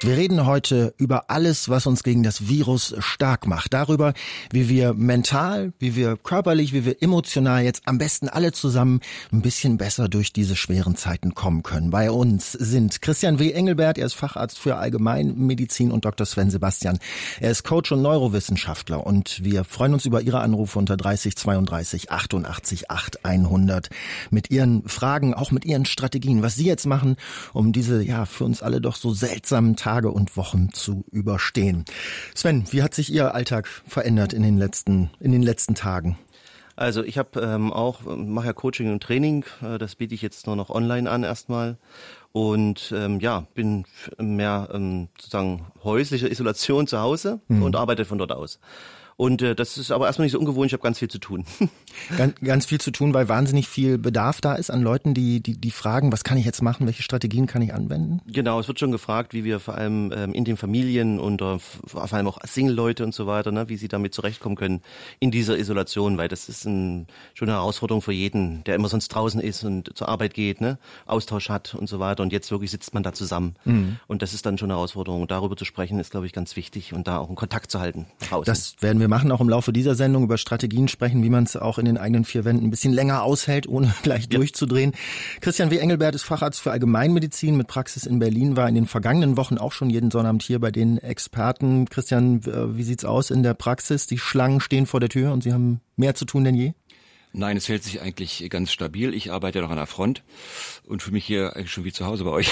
Wir reden heute über alles, was uns gegen das Virus stark macht. Darüber, wie wir mental, wie wir körperlich, wie wir emotional jetzt am besten alle zusammen ein bisschen besser durch diese schweren Zeiten kommen können. Bei uns sind Christian W. Engelbert, er ist Facharzt für Allgemeinmedizin und Dr. Sven Sebastian. Er ist Coach und Neurowissenschaftler und wir freuen uns über Ihre Anrufe unter 30 32 88 8 100 mit Ihren Fragen, auch mit Ihren Strategien, was Sie jetzt machen, um diese ja für uns alle doch so seltsamen Tage und Wochen zu überstehen. Sven, wie hat sich Ihr Alltag verändert in den letzten, in den letzten Tagen? Also ich habe ähm, auch mache ja Coaching und Training, äh, das biete ich jetzt nur noch online an erstmal und ähm, ja bin mehr ähm, sozusagen häuslicher Isolation zu Hause mhm. und arbeite von dort aus. Und äh, das ist aber erstmal nicht so ungewohnt, ich habe ganz viel zu tun. ganz, ganz viel zu tun, weil wahnsinnig viel Bedarf da ist an Leuten, die, die, die fragen, was kann ich jetzt machen, welche Strategien kann ich anwenden? Genau, es wird schon gefragt, wie wir vor allem ähm, in den Familien und äh, vor allem auch Single-Leute und so weiter, ne, wie sie damit zurechtkommen können in dieser Isolation, weil das ist ein, schon eine Herausforderung für jeden, der immer sonst draußen ist und zur Arbeit geht, ne, Austausch hat und so weiter. Und jetzt wirklich sitzt man da zusammen. Mhm. Und das ist dann schon eine Herausforderung. Und darüber zu sprechen, ist, glaube ich, ganz wichtig und da auch einen Kontakt zu halten draußen. Das werden wir wir machen auch im Laufe dieser Sendung über Strategien sprechen, wie man es auch in den eigenen vier Wänden ein bisschen länger aushält, ohne gleich ja. durchzudrehen. Christian W. Engelbert ist Facharzt für Allgemeinmedizin mit Praxis in Berlin, war in den vergangenen Wochen auch schon jeden Sonnabend hier bei den Experten. Christian, wie sieht's aus in der Praxis? Die Schlangen stehen vor der Tür und Sie haben mehr zu tun denn je? Nein, es hält sich eigentlich ganz stabil. Ich arbeite noch an der Front und fühle mich hier eigentlich schon wie zu Hause bei euch.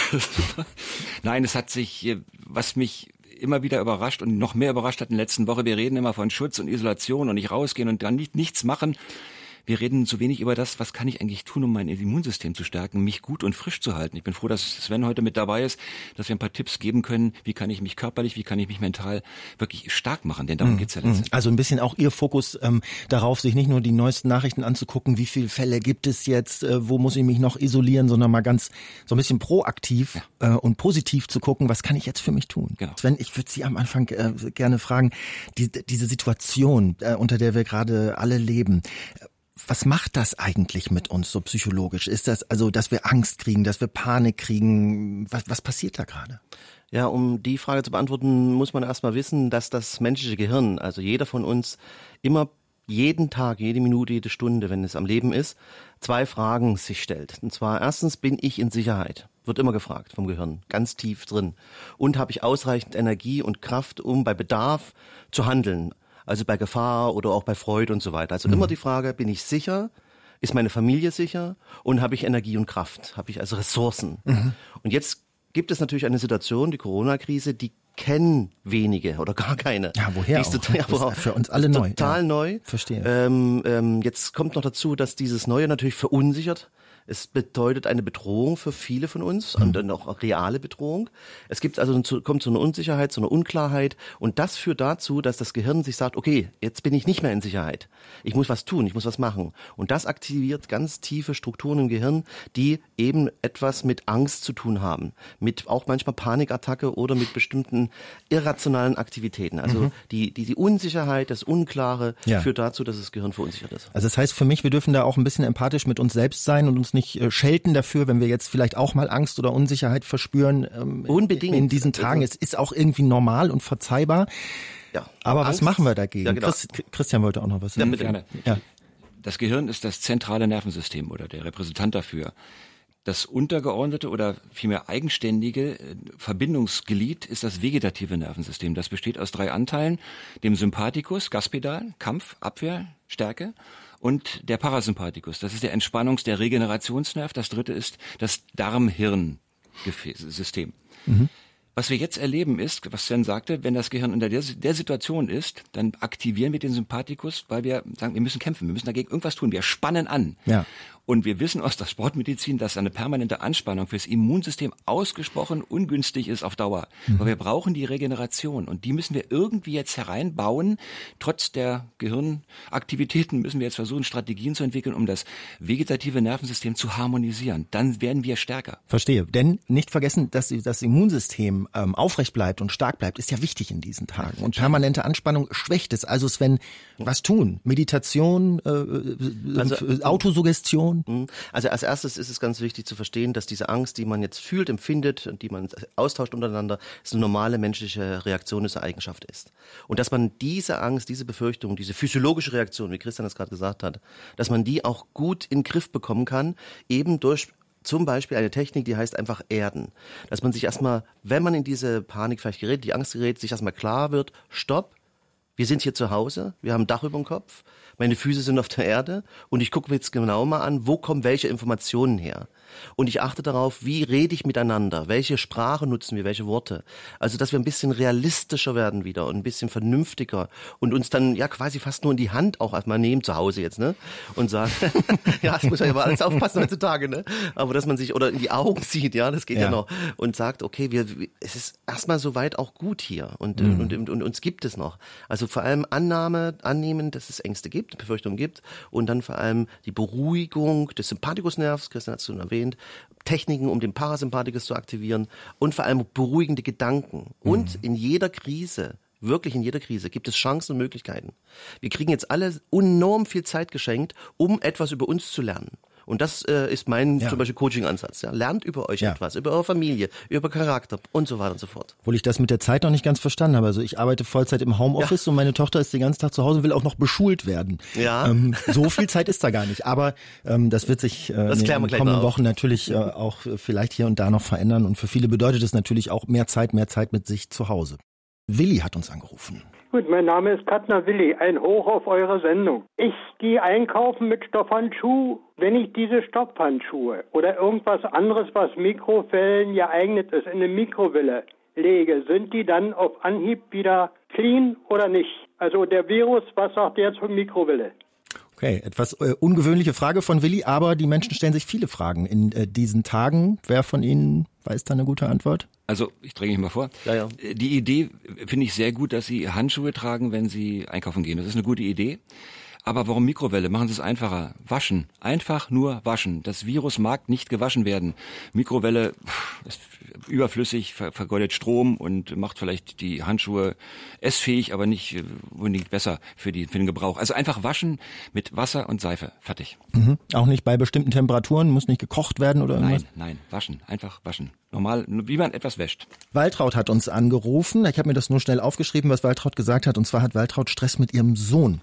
Nein, es hat sich, äh, was mich immer wieder überrascht und noch mehr überrascht hat in der letzten Woche. Wir reden immer von Schutz und Isolation und nicht rausgehen und dann nicht, nichts machen wir reden zu wenig über das, was kann ich eigentlich tun, um mein Immunsystem zu stärken, mich gut und frisch zu halten. Ich bin froh, dass Sven heute mit dabei ist, dass wir ein paar Tipps geben können, wie kann ich mich körperlich, wie kann ich mich mental wirklich stark machen, denn darum mhm. geht's ja letztendlich. Also ein bisschen auch Ihr Fokus ähm, darauf, sich nicht nur die neuesten Nachrichten anzugucken, wie viele Fälle gibt es jetzt, äh, wo muss ich mich noch isolieren, sondern mal ganz so ein bisschen proaktiv ja. äh, und positiv zu gucken, was kann ich jetzt für mich tun. Genau. Sven, ich würde Sie am Anfang äh, gerne fragen, die, diese Situation, äh, unter der wir gerade alle leben, was macht das eigentlich mit uns so psychologisch? Ist das also, dass wir Angst kriegen, dass wir Panik kriegen? Was, was passiert da gerade? Ja, um die Frage zu beantworten, muss man erstmal wissen, dass das menschliche Gehirn, also jeder von uns, immer jeden Tag, jede Minute, jede Stunde, wenn es am Leben ist, zwei Fragen sich stellt. Und zwar erstens, bin ich in Sicherheit? Wird immer gefragt vom Gehirn, ganz tief drin. Und habe ich ausreichend Energie und Kraft, um bei Bedarf zu handeln? Also bei Gefahr oder auch bei Freude und so weiter. Also mhm. immer die Frage, bin ich sicher? Ist meine Familie sicher? Und habe ich Energie und Kraft? Habe ich also Ressourcen? Mhm. Und jetzt gibt es natürlich eine Situation, die Corona-Krise, die kennen wenige oder gar keine. Ja, woher? Die ist total, ja, ist für uns alle neu. Total ja. neu. Verstehe. Ähm, ähm, jetzt kommt noch dazu, dass dieses Neue natürlich verunsichert. Es bedeutet eine Bedrohung für viele von uns mhm. und dann auch reale Bedrohung. Es gibt also kommt zu einer Unsicherheit, zu einer Unklarheit und das führt dazu, dass das Gehirn sich sagt, okay, jetzt bin ich nicht mehr in Sicherheit. Ich muss was tun, ich muss was machen. Und das aktiviert ganz tiefe Strukturen im Gehirn, die eben etwas mit Angst zu tun haben, mit auch manchmal Panikattacke oder mit bestimmten irrationalen Aktivitäten. Also mhm. die, die, die Unsicherheit, das Unklare ja. führt dazu, dass das Gehirn verunsichert ist. Also das heißt für mich, wir dürfen da auch ein bisschen empathisch mit uns selbst sein und uns nicht äh, schelten dafür, wenn wir jetzt vielleicht auch mal Angst oder Unsicherheit verspüren. Ähm, Unbedingt. In diesen Tagen. Es ist auch irgendwie normal und verzeihbar. Ja. Aber Angst, was machen wir dagegen? Ja, genau. Christ, Christian wollte auch noch was sagen. Ja, gerne. Ja. Das Gehirn ist das zentrale Nervensystem oder der Repräsentant dafür. Das untergeordnete oder vielmehr eigenständige äh, Verbindungsglied ist das vegetative Nervensystem. Das besteht aus drei Anteilen, dem Sympathikus, Gaspedal, Kampf, Abwehr, Stärke und der Parasympathikus. Das ist der Entspannungs-, der Regenerationsnerv. Das dritte ist das Darm-Hirn-System. Mhm. Was wir jetzt erleben ist, was Sven sagte, wenn das Gehirn in der, der Situation ist, dann aktivieren wir den Sympathikus, weil wir sagen, wir müssen kämpfen, wir müssen dagegen irgendwas tun, wir spannen an. Ja. Und wir wissen aus der Sportmedizin, dass eine permanente Anspannung fürs Immunsystem ausgesprochen ungünstig ist auf Dauer. Mhm. Aber wir brauchen die Regeneration und die müssen wir irgendwie jetzt hereinbauen. Trotz der Gehirnaktivitäten müssen wir jetzt versuchen, Strategien zu entwickeln, um das vegetative Nervensystem zu harmonisieren. Dann werden wir stärker. Verstehe. Denn nicht vergessen, dass das Immunsystem ähm, aufrecht bleibt und stark bleibt, ist ja wichtig in diesen Tagen. Und permanente Anspannung schwächt es. Also Sven, was tun? Meditation, äh, äh also, Autosuggestion? Vertrauen? Mhm. Also als erstes ist es ganz wichtig zu verstehen, dass diese Angst, die man jetzt fühlt, empfindet und die man austauscht untereinander, eine normale menschliche Reaktion, ist, eine Eigenschaft ist. Und dass man diese Angst, diese Befürchtung, diese physiologische Reaktion, wie Christian das gerade gesagt hat, dass man die auch gut in den Griff bekommen kann, eben durch zum Beispiel eine Technik, die heißt einfach Erden. Dass man sich erstmal, wenn man in diese Panik vielleicht gerät, die Angst gerät, sich erstmal klar wird, stopp, wir sind hier zu Hause, wir haben ein Dach über dem Kopf, meine Füße sind auf der Erde und ich gucke mir jetzt genau mal an, wo kommen welche Informationen her. Und ich achte darauf, wie rede ich miteinander, welche Sprache nutzen wir, welche Worte. Also, dass wir ein bisschen realistischer werden wieder und ein bisschen vernünftiger und uns dann ja quasi fast nur in die Hand auch erstmal nehmen zu Hause jetzt, ne? Und sagen, ja, es muss ja immer alles aufpassen heutzutage, ne? Aber dass man sich oder in die Augen sieht, ja, das geht ja, ja noch und sagt, okay, wir, es ist erstmal soweit auch gut hier und, mhm. und, und, und uns gibt es noch. Also vor allem Annahme, annehmen, dass es Ängste gibt Befürchtungen gibt und dann vor allem die Beruhigung des Sympathikusnervs, Christian hat es schon erwähnt, Techniken, um den Parasympathikus zu aktivieren und vor allem beruhigende Gedanken. Mhm. Und in jeder Krise wirklich in jeder Krise gibt es Chancen und Möglichkeiten. Wir kriegen jetzt alle enorm viel Zeit geschenkt, um etwas über uns zu lernen. Und das äh, ist mein ja. zum Beispiel Coaching-Ansatz. Ja. Lernt über euch ja. etwas, über eure Familie, über Charakter und so weiter und so fort. Obwohl ich das mit der Zeit noch nicht ganz verstanden habe. Also ich arbeite Vollzeit im Homeoffice und meine Tochter ist den ganzen Tag zu Hause und will auch noch beschult werden. Ja. Ähm, so viel Zeit ist da gar nicht. Aber ähm, das wird sich äh, das in den kommenden Wochen natürlich äh, auch vielleicht hier und da noch verändern. Und für viele bedeutet es natürlich auch mehr Zeit, mehr Zeit mit sich zu Hause. Willi hat uns angerufen. Gut, mein Name ist Katner Willi. Ein Hoch auf eure Sendung. Ich gehe einkaufen mit Stoffhandschuh. Wenn ich diese Stoffhandschuhe oder irgendwas anderes, was Mikrowellen geeignet ist, in eine Mikrowelle lege, sind die dann auf Anhieb wieder clean oder nicht? Also der Virus, was sagt der zur Mikrowelle? Okay, etwas äh, ungewöhnliche Frage von Willi, aber die Menschen stellen sich viele Fragen in äh, diesen Tagen. Wer von Ihnen weiß da eine gute Antwort? Also, ich dränge mich mal vor. Ja, ja. Äh, die Idee finde ich sehr gut, dass Sie Handschuhe tragen, wenn Sie einkaufen gehen. Das ist eine gute Idee. Aber warum Mikrowelle? Machen Sie es einfacher. Waschen. Einfach nur waschen. Das Virus mag nicht gewaschen werden. Mikrowelle ist überflüssig, vergeudet Strom und macht vielleicht die Handschuhe essfähig, aber nicht äh, unbedingt besser für, die, für den Gebrauch. Also einfach waschen mit Wasser und Seife. Fertig. Mhm. Auch nicht bei bestimmten Temperaturen? Muss nicht gekocht werden oder irgendwas? Nein, nein. Waschen. Einfach waschen. Normal, wie man etwas wäscht. Waltraud hat uns angerufen. Ich habe mir das nur schnell aufgeschrieben, was Waltraud gesagt hat. Und zwar hat Waltraud Stress mit ihrem Sohn.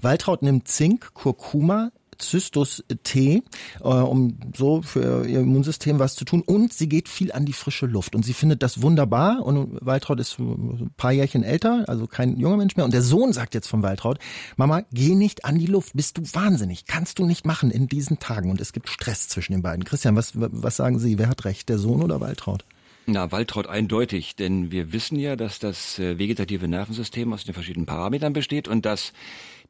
Waltraud nimmt Zink, Kurkuma, Zystus-Tee, äh, um so für ihr Immunsystem was zu tun. Und sie geht viel an die frische Luft. Und sie findet das wunderbar. Und Waltraud ist ein paar Jährchen älter, also kein junger Mensch mehr. Und der Sohn sagt jetzt von Waltraud, Mama, geh nicht an die Luft. Bist du wahnsinnig. Kannst du nicht machen in diesen Tagen. Und es gibt Stress zwischen den beiden. Christian, was, was sagen Sie? Wer hat recht, der Sohn oder Waltraud? Na, Waltraud eindeutig, denn wir wissen ja, dass das äh, vegetative Nervensystem aus den verschiedenen Parametern besteht und dass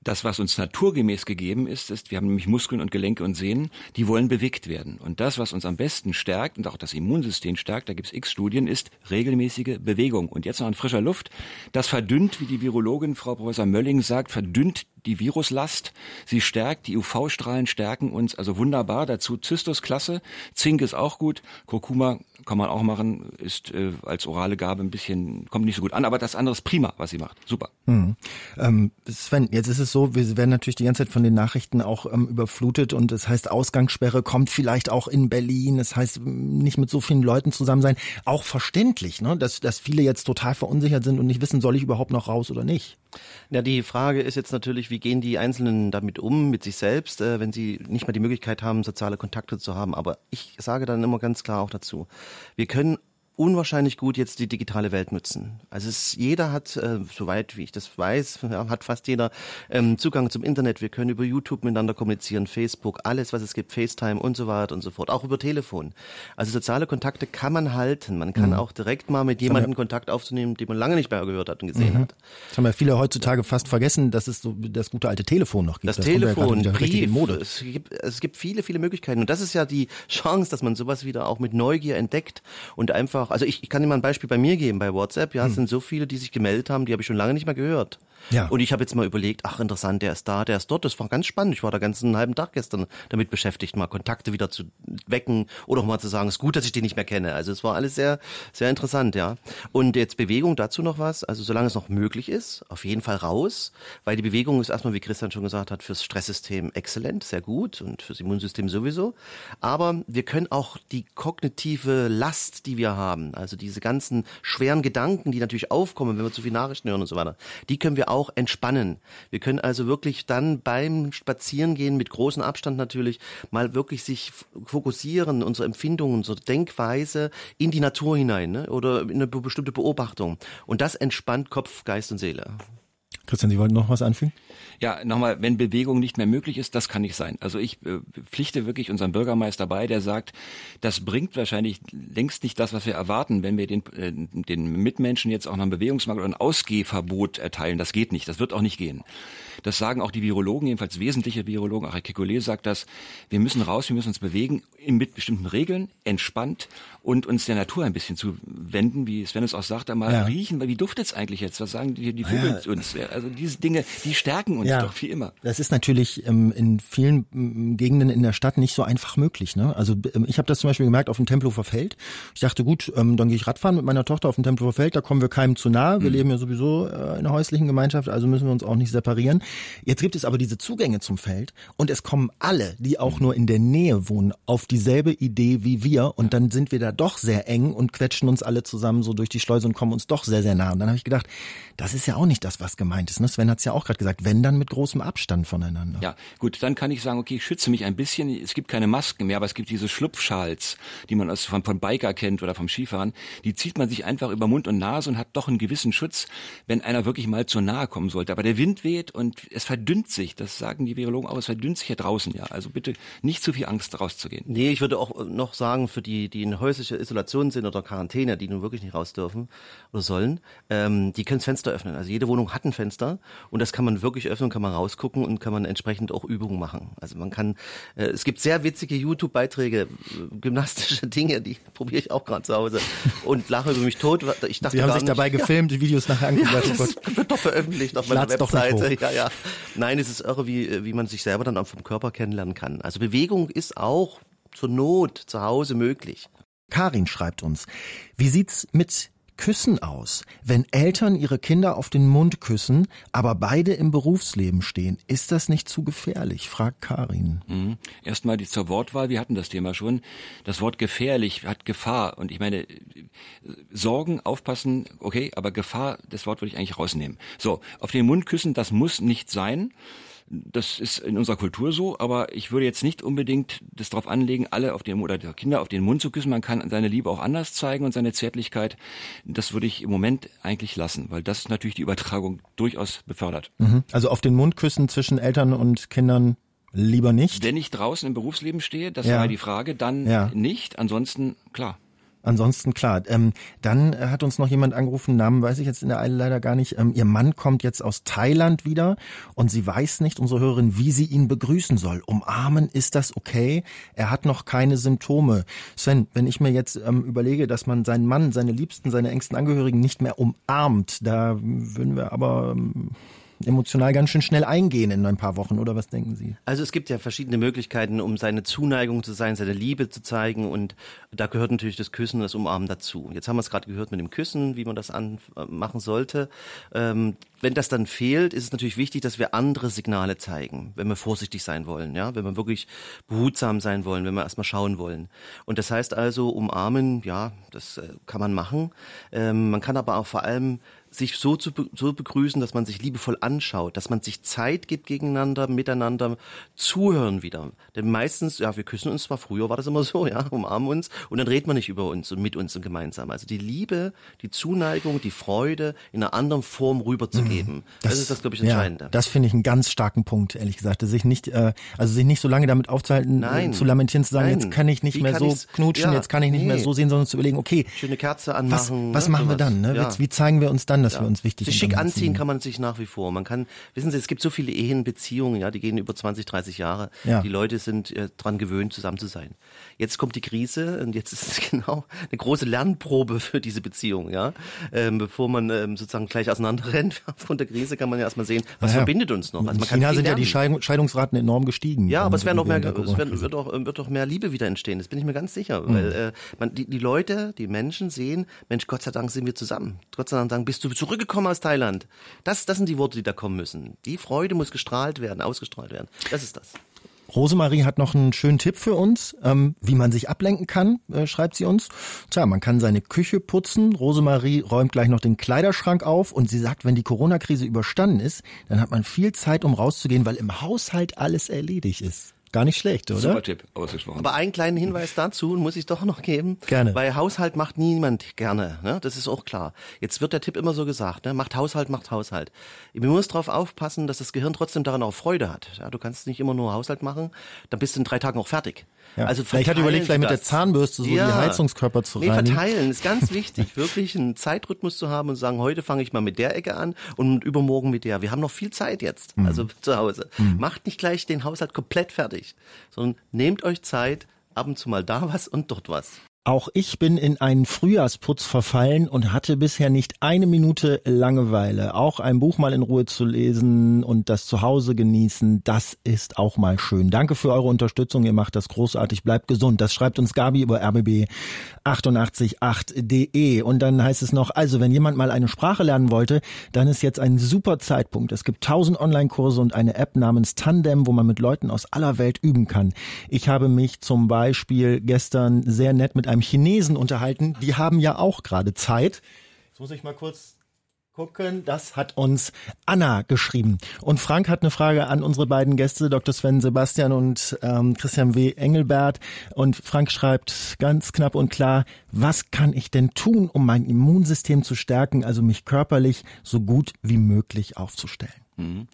das, was uns naturgemäß gegeben ist, ist, wir haben nämlich Muskeln und Gelenke und Sehnen, die wollen bewegt werden. Und das, was uns am besten stärkt und auch das Immunsystem stärkt, da gibt's x Studien, ist regelmäßige Bewegung. Und jetzt noch an frischer Luft. Das verdünnt, wie die Virologin Frau Professor Mölling sagt, verdünnt die Viruslast. Sie stärkt, die UV-Strahlen stärken uns also wunderbar. Dazu Zystus klasse, Zink ist auch gut, Kurkuma kann man auch machen, ist äh, als orale Gabe ein bisschen, kommt nicht so gut an, aber das andere ist prima, was sie macht. Super. Mhm. Ähm, Sven, jetzt ist es so, wir werden natürlich die ganze Zeit von den Nachrichten auch ähm, überflutet und es das heißt Ausgangssperre kommt vielleicht auch in Berlin, es das heißt nicht mit so vielen Leuten zusammen sein. Auch verständlich, ne? dass, dass viele jetzt total verunsichert sind und nicht wissen, soll ich überhaupt noch raus oder nicht. Ja, die Frage ist jetzt natürlich, wie gehen die Einzelnen damit um, mit sich selbst, äh, wenn sie nicht mehr die Möglichkeit haben, soziale Kontakte zu haben. Aber ich sage dann immer ganz klar auch dazu, wir können unwahrscheinlich gut jetzt die digitale Welt nutzen. Also es, jeder hat, äh, soweit wie ich das weiß, ja, hat fast jeder ähm, Zugang zum Internet. Wir können über YouTube miteinander kommunizieren, Facebook, alles, was es gibt, FaceTime und so weiter und so fort, auch über Telefon. Also soziale Kontakte kann man halten. Man kann mhm. auch direkt mal mit jemandem Kontakt aufzunehmen, den man lange nicht mehr gehört hat und gesehen mhm. hat. Das haben ja viele heutzutage fast vergessen, dass es so das gute alte Telefon noch gibt. Das, das Telefon, ja Brief, Mode. Es gibt, es gibt viele, viele Möglichkeiten. Und das ist ja die Chance, dass man sowas wieder auch mit Neugier entdeckt und einfach doch. Also ich, ich kann dir mal ein Beispiel bei mir geben, bei WhatsApp. Ja, es hm. sind so viele, die sich gemeldet haben, die habe ich schon lange nicht mehr gehört. Ja. Und ich habe jetzt mal überlegt, ach interessant, der ist da, der ist dort. Das war ganz spannend. Ich war da ganz einen halben Tag gestern damit beschäftigt, mal Kontakte wieder zu wecken oder auch mal zu sagen, es ist gut, dass ich den nicht mehr kenne. Also es war alles sehr, sehr interessant, ja. Und jetzt Bewegung dazu noch was. Also solange es noch möglich ist, auf jeden Fall raus, weil die Bewegung ist erstmal, wie Christian schon gesagt hat, fürs Stresssystem exzellent, sehr gut und fürs Immunsystem sowieso. Aber wir können auch die kognitive Last, die wir haben, also diese ganzen schweren Gedanken, die natürlich aufkommen, wenn wir zu viel Nachrichten hören und so weiter, die können wir auch entspannen. Wir können also wirklich dann beim Spazierengehen mit großem Abstand natürlich mal wirklich sich fokussieren, unsere Empfindungen, unsere Denkweise in die Natur hinein ne? oder in eine bestimmte Beobachtung. Und das entspannt Kopf, Geist und Seele. Christian, Sie wollten noch was anfügen? Ja, nochmal, wenn Bewegung nicht mehr möglich ist, das kann nicht sein. Also ich äh, pflichte wirklich unseren Bürgermeister bei, der sagt, das bringt wahrscheinlich längst nicht das, was wir erwarten, wenn wir den, äh, den Mitmenschen jetzt auch noch einen Bewegungsmangel oder ein Ausgehverbot erteilen. Das geht nicht, das wird auch nicht gehen. Das sagen auch die Virologen, jedenfalls wesentliche Virologen, auch Herr Kekulé sagt das, wir müssen raus, wir müssen uns bewegen mit bestimmten Regeln, entspannt und uns der Natur ein bisschen zu wenden, wie Sven es auch sagte, mal ja. riechen, weil wie duftet es eigentlich jetzt? Was sagen die, die Vögel ja. uns? Also diese Dinge, die stärken uns ja. doch wie immer. Das ist natürlich ähm, in vielen ähm, Gegenden in der Stadt nicht so einfach möglich. Ne? Also ähm, ich habe das zum Beispiel gemerkt auf dem Tempelhofer Feld. Ich dachte, gut, ähm, dann gehe ich Radfahren mit meiner Tochter auf dem Tempelhofer Feld, da kommen wir keinem zu nahe. Wir mhm. leben ja sowieso äh, in einer häuslichen Gemeinschaft, also müssen wir uns auch nicht separieren. Jetzt gibt es aber diese Zugänge zum Feld und es kommen alle, die auch mhm. nur in der Nähe wohnen, auf dieselbe Idee wie wir und dann sind wir da doch sehr eng und quetschen uns alle zusammen so durch die Schleuse und kommen uns doch sehr, sehr nah. Und dann habe ich gedacht, das ist ja auch nicht das, was gemeint ist. Ne? Sven hat es ja auch gerade gesagt, wenn dann mit großem Abstand voneinander. Ja, gut, dann kann ich sagen, okay, ich schütze mich ein bisschen. Es gibt keine Masken mehr, aber es gibt diese Schlupfschals, die man aus, von, von Biker kennt oder vom Skifahren. Die zieht man sich einfach über Mund und Nase und hat doch einen gewissen Schutz, wenn einer wirklich mal zu nahe kommen sollte. Aber der Wind weht und es verdünnt sich. Das sagen die Virologen auch, es verdünnt sich ja draußen, ja. Also bitte nicht zu viel Angst rauszugehen. Nee, ich würde auch noch sagen, für die, die in häuslicher Isolation sind oder Quarantäne, die nun wirklich nicht raus dürfen oder sollen, ähm, die können das Fenster öffnen. Also jede Wohnung hat ein Fenster und das kann man wirklich öffnen, kann man rausgucken und kann man entsprechend auch Übungen machen. Also man kann, äh, es gibt sehr witzige YouTube-Beiträge, äh, gymnastische Dinge, die probiere ich auch gerade zu Hause und lache über mich tot. Ich dachte Sie haben sich nicht, dabei gefilmt, die Videos nachher angeguckt. Ja, das wird doch veröffentlicht auf meiner Webseite. Ja, ja. Nein, es ist irre, wie, wie man sich selber dann auch vom Körper kennenlernen kann. Also Bewegung ist auch zur Not zu Hause möglich. Karin schreibt uns, wie sieht's mit Küssen aus? Wenn Eltern ihre Kinder auf den Mund küssen, aber beide im Berufsleben stehen, ist das nicht zu gefährlich? fragt Karin. Mhm. Erstmal die zur Wortwahl. Wir hatten das Thema schon. Das Wort gefährlich hat Gefahr. Und ich meine, Sorgen, aufpassen, okay, aber Gefahr, das Wort würde ich eigentlich rausnehmen. So, auf den Mund küssen, das muss nicht sein. Das ist in unserer Kultur so, aber ich würde jetzt nicht unbedingt das darauf anlegen, alle auf den oder die Kinder auf den Mund zu küssen. Man kann seine Liebe auch anders zeigen und seine Zärtlichkeit. Das würde ich im Moment eigentlich lassen, weil das natürlich die Übertragung durchaus befördert. Mhm. Also auf den Mund küssen zwischen Eltern und Kindern lieber nicht? Wenn ich draußen im Berufsleben stehe, das ja. war die Frage, dann ja. nicht. Ansonsten klar. Ansonsten klar. Ähm, dann hat uns noch jemand angerufen, Namen weiß ich jetzt in der Eile leider gar nicht. Ähm, ihr Mann kommt jetzt aus Thailand wieder und sie weiß nicht, unsere Hörerin, wie sie ihn begrüßen soll. Umarmen, ist das okay? Er hat noch keine Symptome. Sven, wenn ich mir jetzt ähm, überlege, dass man seinen Mann, seine Liebsten, seine engsten Angehörigen nicht mehr umarmt, da würden wir aber ähm, emotional ganz schön schnell eingehen in ein paar Wochen, oder was denken Sie? Also es gibt ja verschiedene Möglichkeiten, um seine Zuneigung zu sein, seine Liebe zu zeigen und da gehört natürlich das Küssen, das Umarmen dazu. Jetzt haben wir es gerade gehört mit dem Küssen, wie man das an, äh, machen sollte. Ähm, wenn das dann fehlt, ist es natürlich wichtig, dass wir andere Signale zeigen, wenn wir vorsichtig sein wollen, ja, wenn wir wirklich behutsam sein wollen, wenn wir erstmal schauen wollen. Und das heißt also, umarmen, ja, das äh, kann man machen. Ähm, man kann aber auch vor allem sich so zu so begrüßen, dass man sich liebevoll anschaut, dass man sich Zeit gibt gegeneinander, miteinander zuhören wieder. Denn meistens, ja, wir küssen uns zwar, früher war das immer so, ja, umarmen uns und dann redet man nicht über uns und mit uns und gemeinsam. Also die Liebe, die Zuneigung, die Freude in einer anderen Form rüberzugeben. Mhm. Das, das, ist das, glaube ich, Entscheidende. Ja, das finde ich einen ganz starken Punkt, ehrlich gesagt. Sich nicht, äh, also sich nicht so lange damit aufzuhalten, Nein. zu lamentieren, zu sagen, Nein. jetzt kann ich nicht Wie mehr so knutschen, ja, jetzt kann ich nicht nee. mehr so sehen, sondern zu überlegen, okay, schöne Kerze anmachen. Was, was ne, machen sowas. wir dann? Ne? Ja. Wie zeigen wir uns dann an, dass ja. wir uns wichtig sind. Schick anziehen kann man sich nach wie vor. Man kann, wissen Sie, es gibt so viele Ehen, Beziehungen, ja, die gehen über 20, 30 Jahre. Ja. Die Leute sind äh, dran gewöhnt, zusammen zu sein. Jetzt kommt die Krise und jetzt ist es genau eine große Lernprobe für diese Beziehung, ja. Ähm, bevor man ähm, sozusagen gleich auseinander rennt aufgrund der Krise, kann man ja erstmal sehen, was ja. verbindet uns noch. Also man In China sind lernen. ja die Scheidungsraten enorm gestiegen. Ja, aber es werden mehr, es wird, wird, auch, wird auch mehr Liebe wieder entstehen. Das bin ich mir ganz sicher, mhm. weil äh, man, die, die Leute, die Menschen sehen, Mensch, Gott sei Dank sind wir zusammen. Gott sei Dank bist du zurückgekommen aus Thailand. Das, das sind die Worte, die da kommen müssen. Die Freude muss gestrahlt werden, ausgestrahlt werden. Das ist das. Rosemarie hat noch einen schönen Tipp für uns, ähm, wie man sich ablenken kann, äh, schreibt sie uns. Tja, man kann seine Küche putzen. Rosemarie räumt gleich noch den Kleiderschrank auf und sie sagt, wenn die Corona-Krise überstanden ist, dann hat man viel Zeit, um rauszugehen, weil im Haushalt alles erledigt ist. Gar nicht schlecht, oder? Super Tipp, ausgesprochen. Aber einen kleinen Hinweis dazu muss ich doch noch geben. Gerne. Weil Haushalt macht niemand gerne, ne? das ist auch klar. Jetzt wird der Tipp immer so gesagt, ne? macht Haushalt, macht Haushalt. Man muss darauf aufpassen, dass das Gehirn trotzdem daran auch Freude hat. Ja? Du kannst nicht immer nur Haushalt machen, dann bist du in drei Tagen auch fertig. Ja. Also ich hatte überlegt, vielleicht mit der Zahnbürste so ja. die Heizungskörper zu reinigen. Nee, verteilen ist ganz wichtig, wirklich einen Zeitrhythmus zu haben und zu sagen, heute fange ich mal mit der Ecke an und übermorgen mit der. Wir haben noch viel Zeit jetzt, mhm. also zu Hause. Mhm. Macht nicht gleich den Haushalt komplett fertig, sondern nehmt euch Zeit, ab und zu mal da was und dort was. Auch ich bin in einen Frühjahrsputz verfallen und hatte bisher nicht eine Minute Langeweile. Auch ein Buch mal in Ruhe zu lesen und das Zuhause genießen, das ist auch mal schön. Danke für eure Unterstützung, ihr macht das großartig. Bleibt gesund. Das schreibt uns Gabi über rbb 888.de. Und dann heißt es noch, also wenn jemand mal eine Sprache lernen wollte, dann ist jetzt ein super Zeitpunkt. Es gibt tausend Online-Kurse und eine App namens Tandem, wo man mit Leuten aus aller Welt üben kann. Ich habe mich zum Beispiel gestern sehr nett mit einem Chinesen unterhalten. Die haben ja auch gerade Zeit. Jetzt muss ich mal kurz gucken. Das hat uns Anna geschrieben. Und Frank hat eine Frage an unsere beiden Gäste, Dr. Sven Sebastian und ähm, Christian W. Engelbert. Und Frank schreibt ganz knapp und klar, was kann ich denn tun, um mein Immunsystem zu stärken, also mich körperlich so gut wie möglich aufzustellen? Mhm.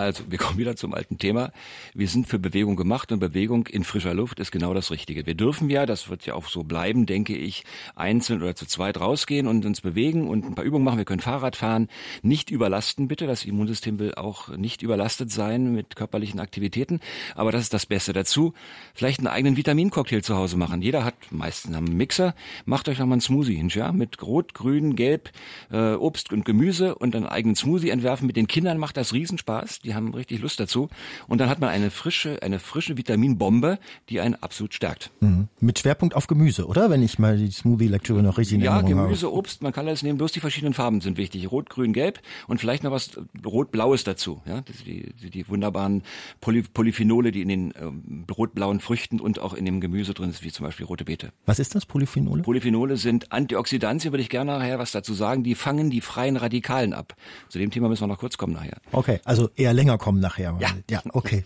Also, wir kommen wieder zum alten Thema. Wir sind für Bewegung gemacht und Bewegung in frischer Luft ist genau das Richtige. Wir dürfen ja, das wird ja auch so bleiben, denke ich, einzeln oder zu zweit rausgehen und uns bewegen und ein paar Übungen machen. Wir können Fahrrad fahren. Nicht überlasten bitte. Das Immunsystem will auch nicht überlastet sein mit körperlichen Aktivitäten. Aber das ist das Beste dazu. Vielleicht einen eigenen Vitamincocktail zu Hause machen. Jeder hat meistens einen Mixer. Macht euch nochmal einen Smoothie hin, ja? Mit Rot, Grün, Gelb, äh, Obst und Gemüse und einen eigenen Smoothie entwerfen. Mit den Kindern macht das Riesenspaß. Die haben richtig Lust dazu. Und dann hat man eine frische, eine frische Vitaminbombe, die einen absolut stärkt. Mhm. Mit Schwerpunkt auf Gemüse, oder? Wenn ich mal die Smoothie-Lektüre noch richtig Ja, Gemüse, habe. Obst, man kann alles nehmen, bloß die verschiedenen Farben sind wichtig. Rot, Grün, Gelb und vielleicht noch was Rot-Blaues dazu. Ja, die, die, die wunderbaren Poly Polyphenole, die in den ähm, rot-blauen Früchten und auch in dem Gemüse drin sind, wie zum Beispiel rote Beete. Was ist das, Polyphenole? Polyphenole sind Antioxidantien, würde ich gerne nachher was dazu sagen. Die fangen die freien Radikalen ab. Zu dem Thema müssen wir noch kurz kommen nachher. Okay, also eher länger kommen nachher. Ja. Ja, okay.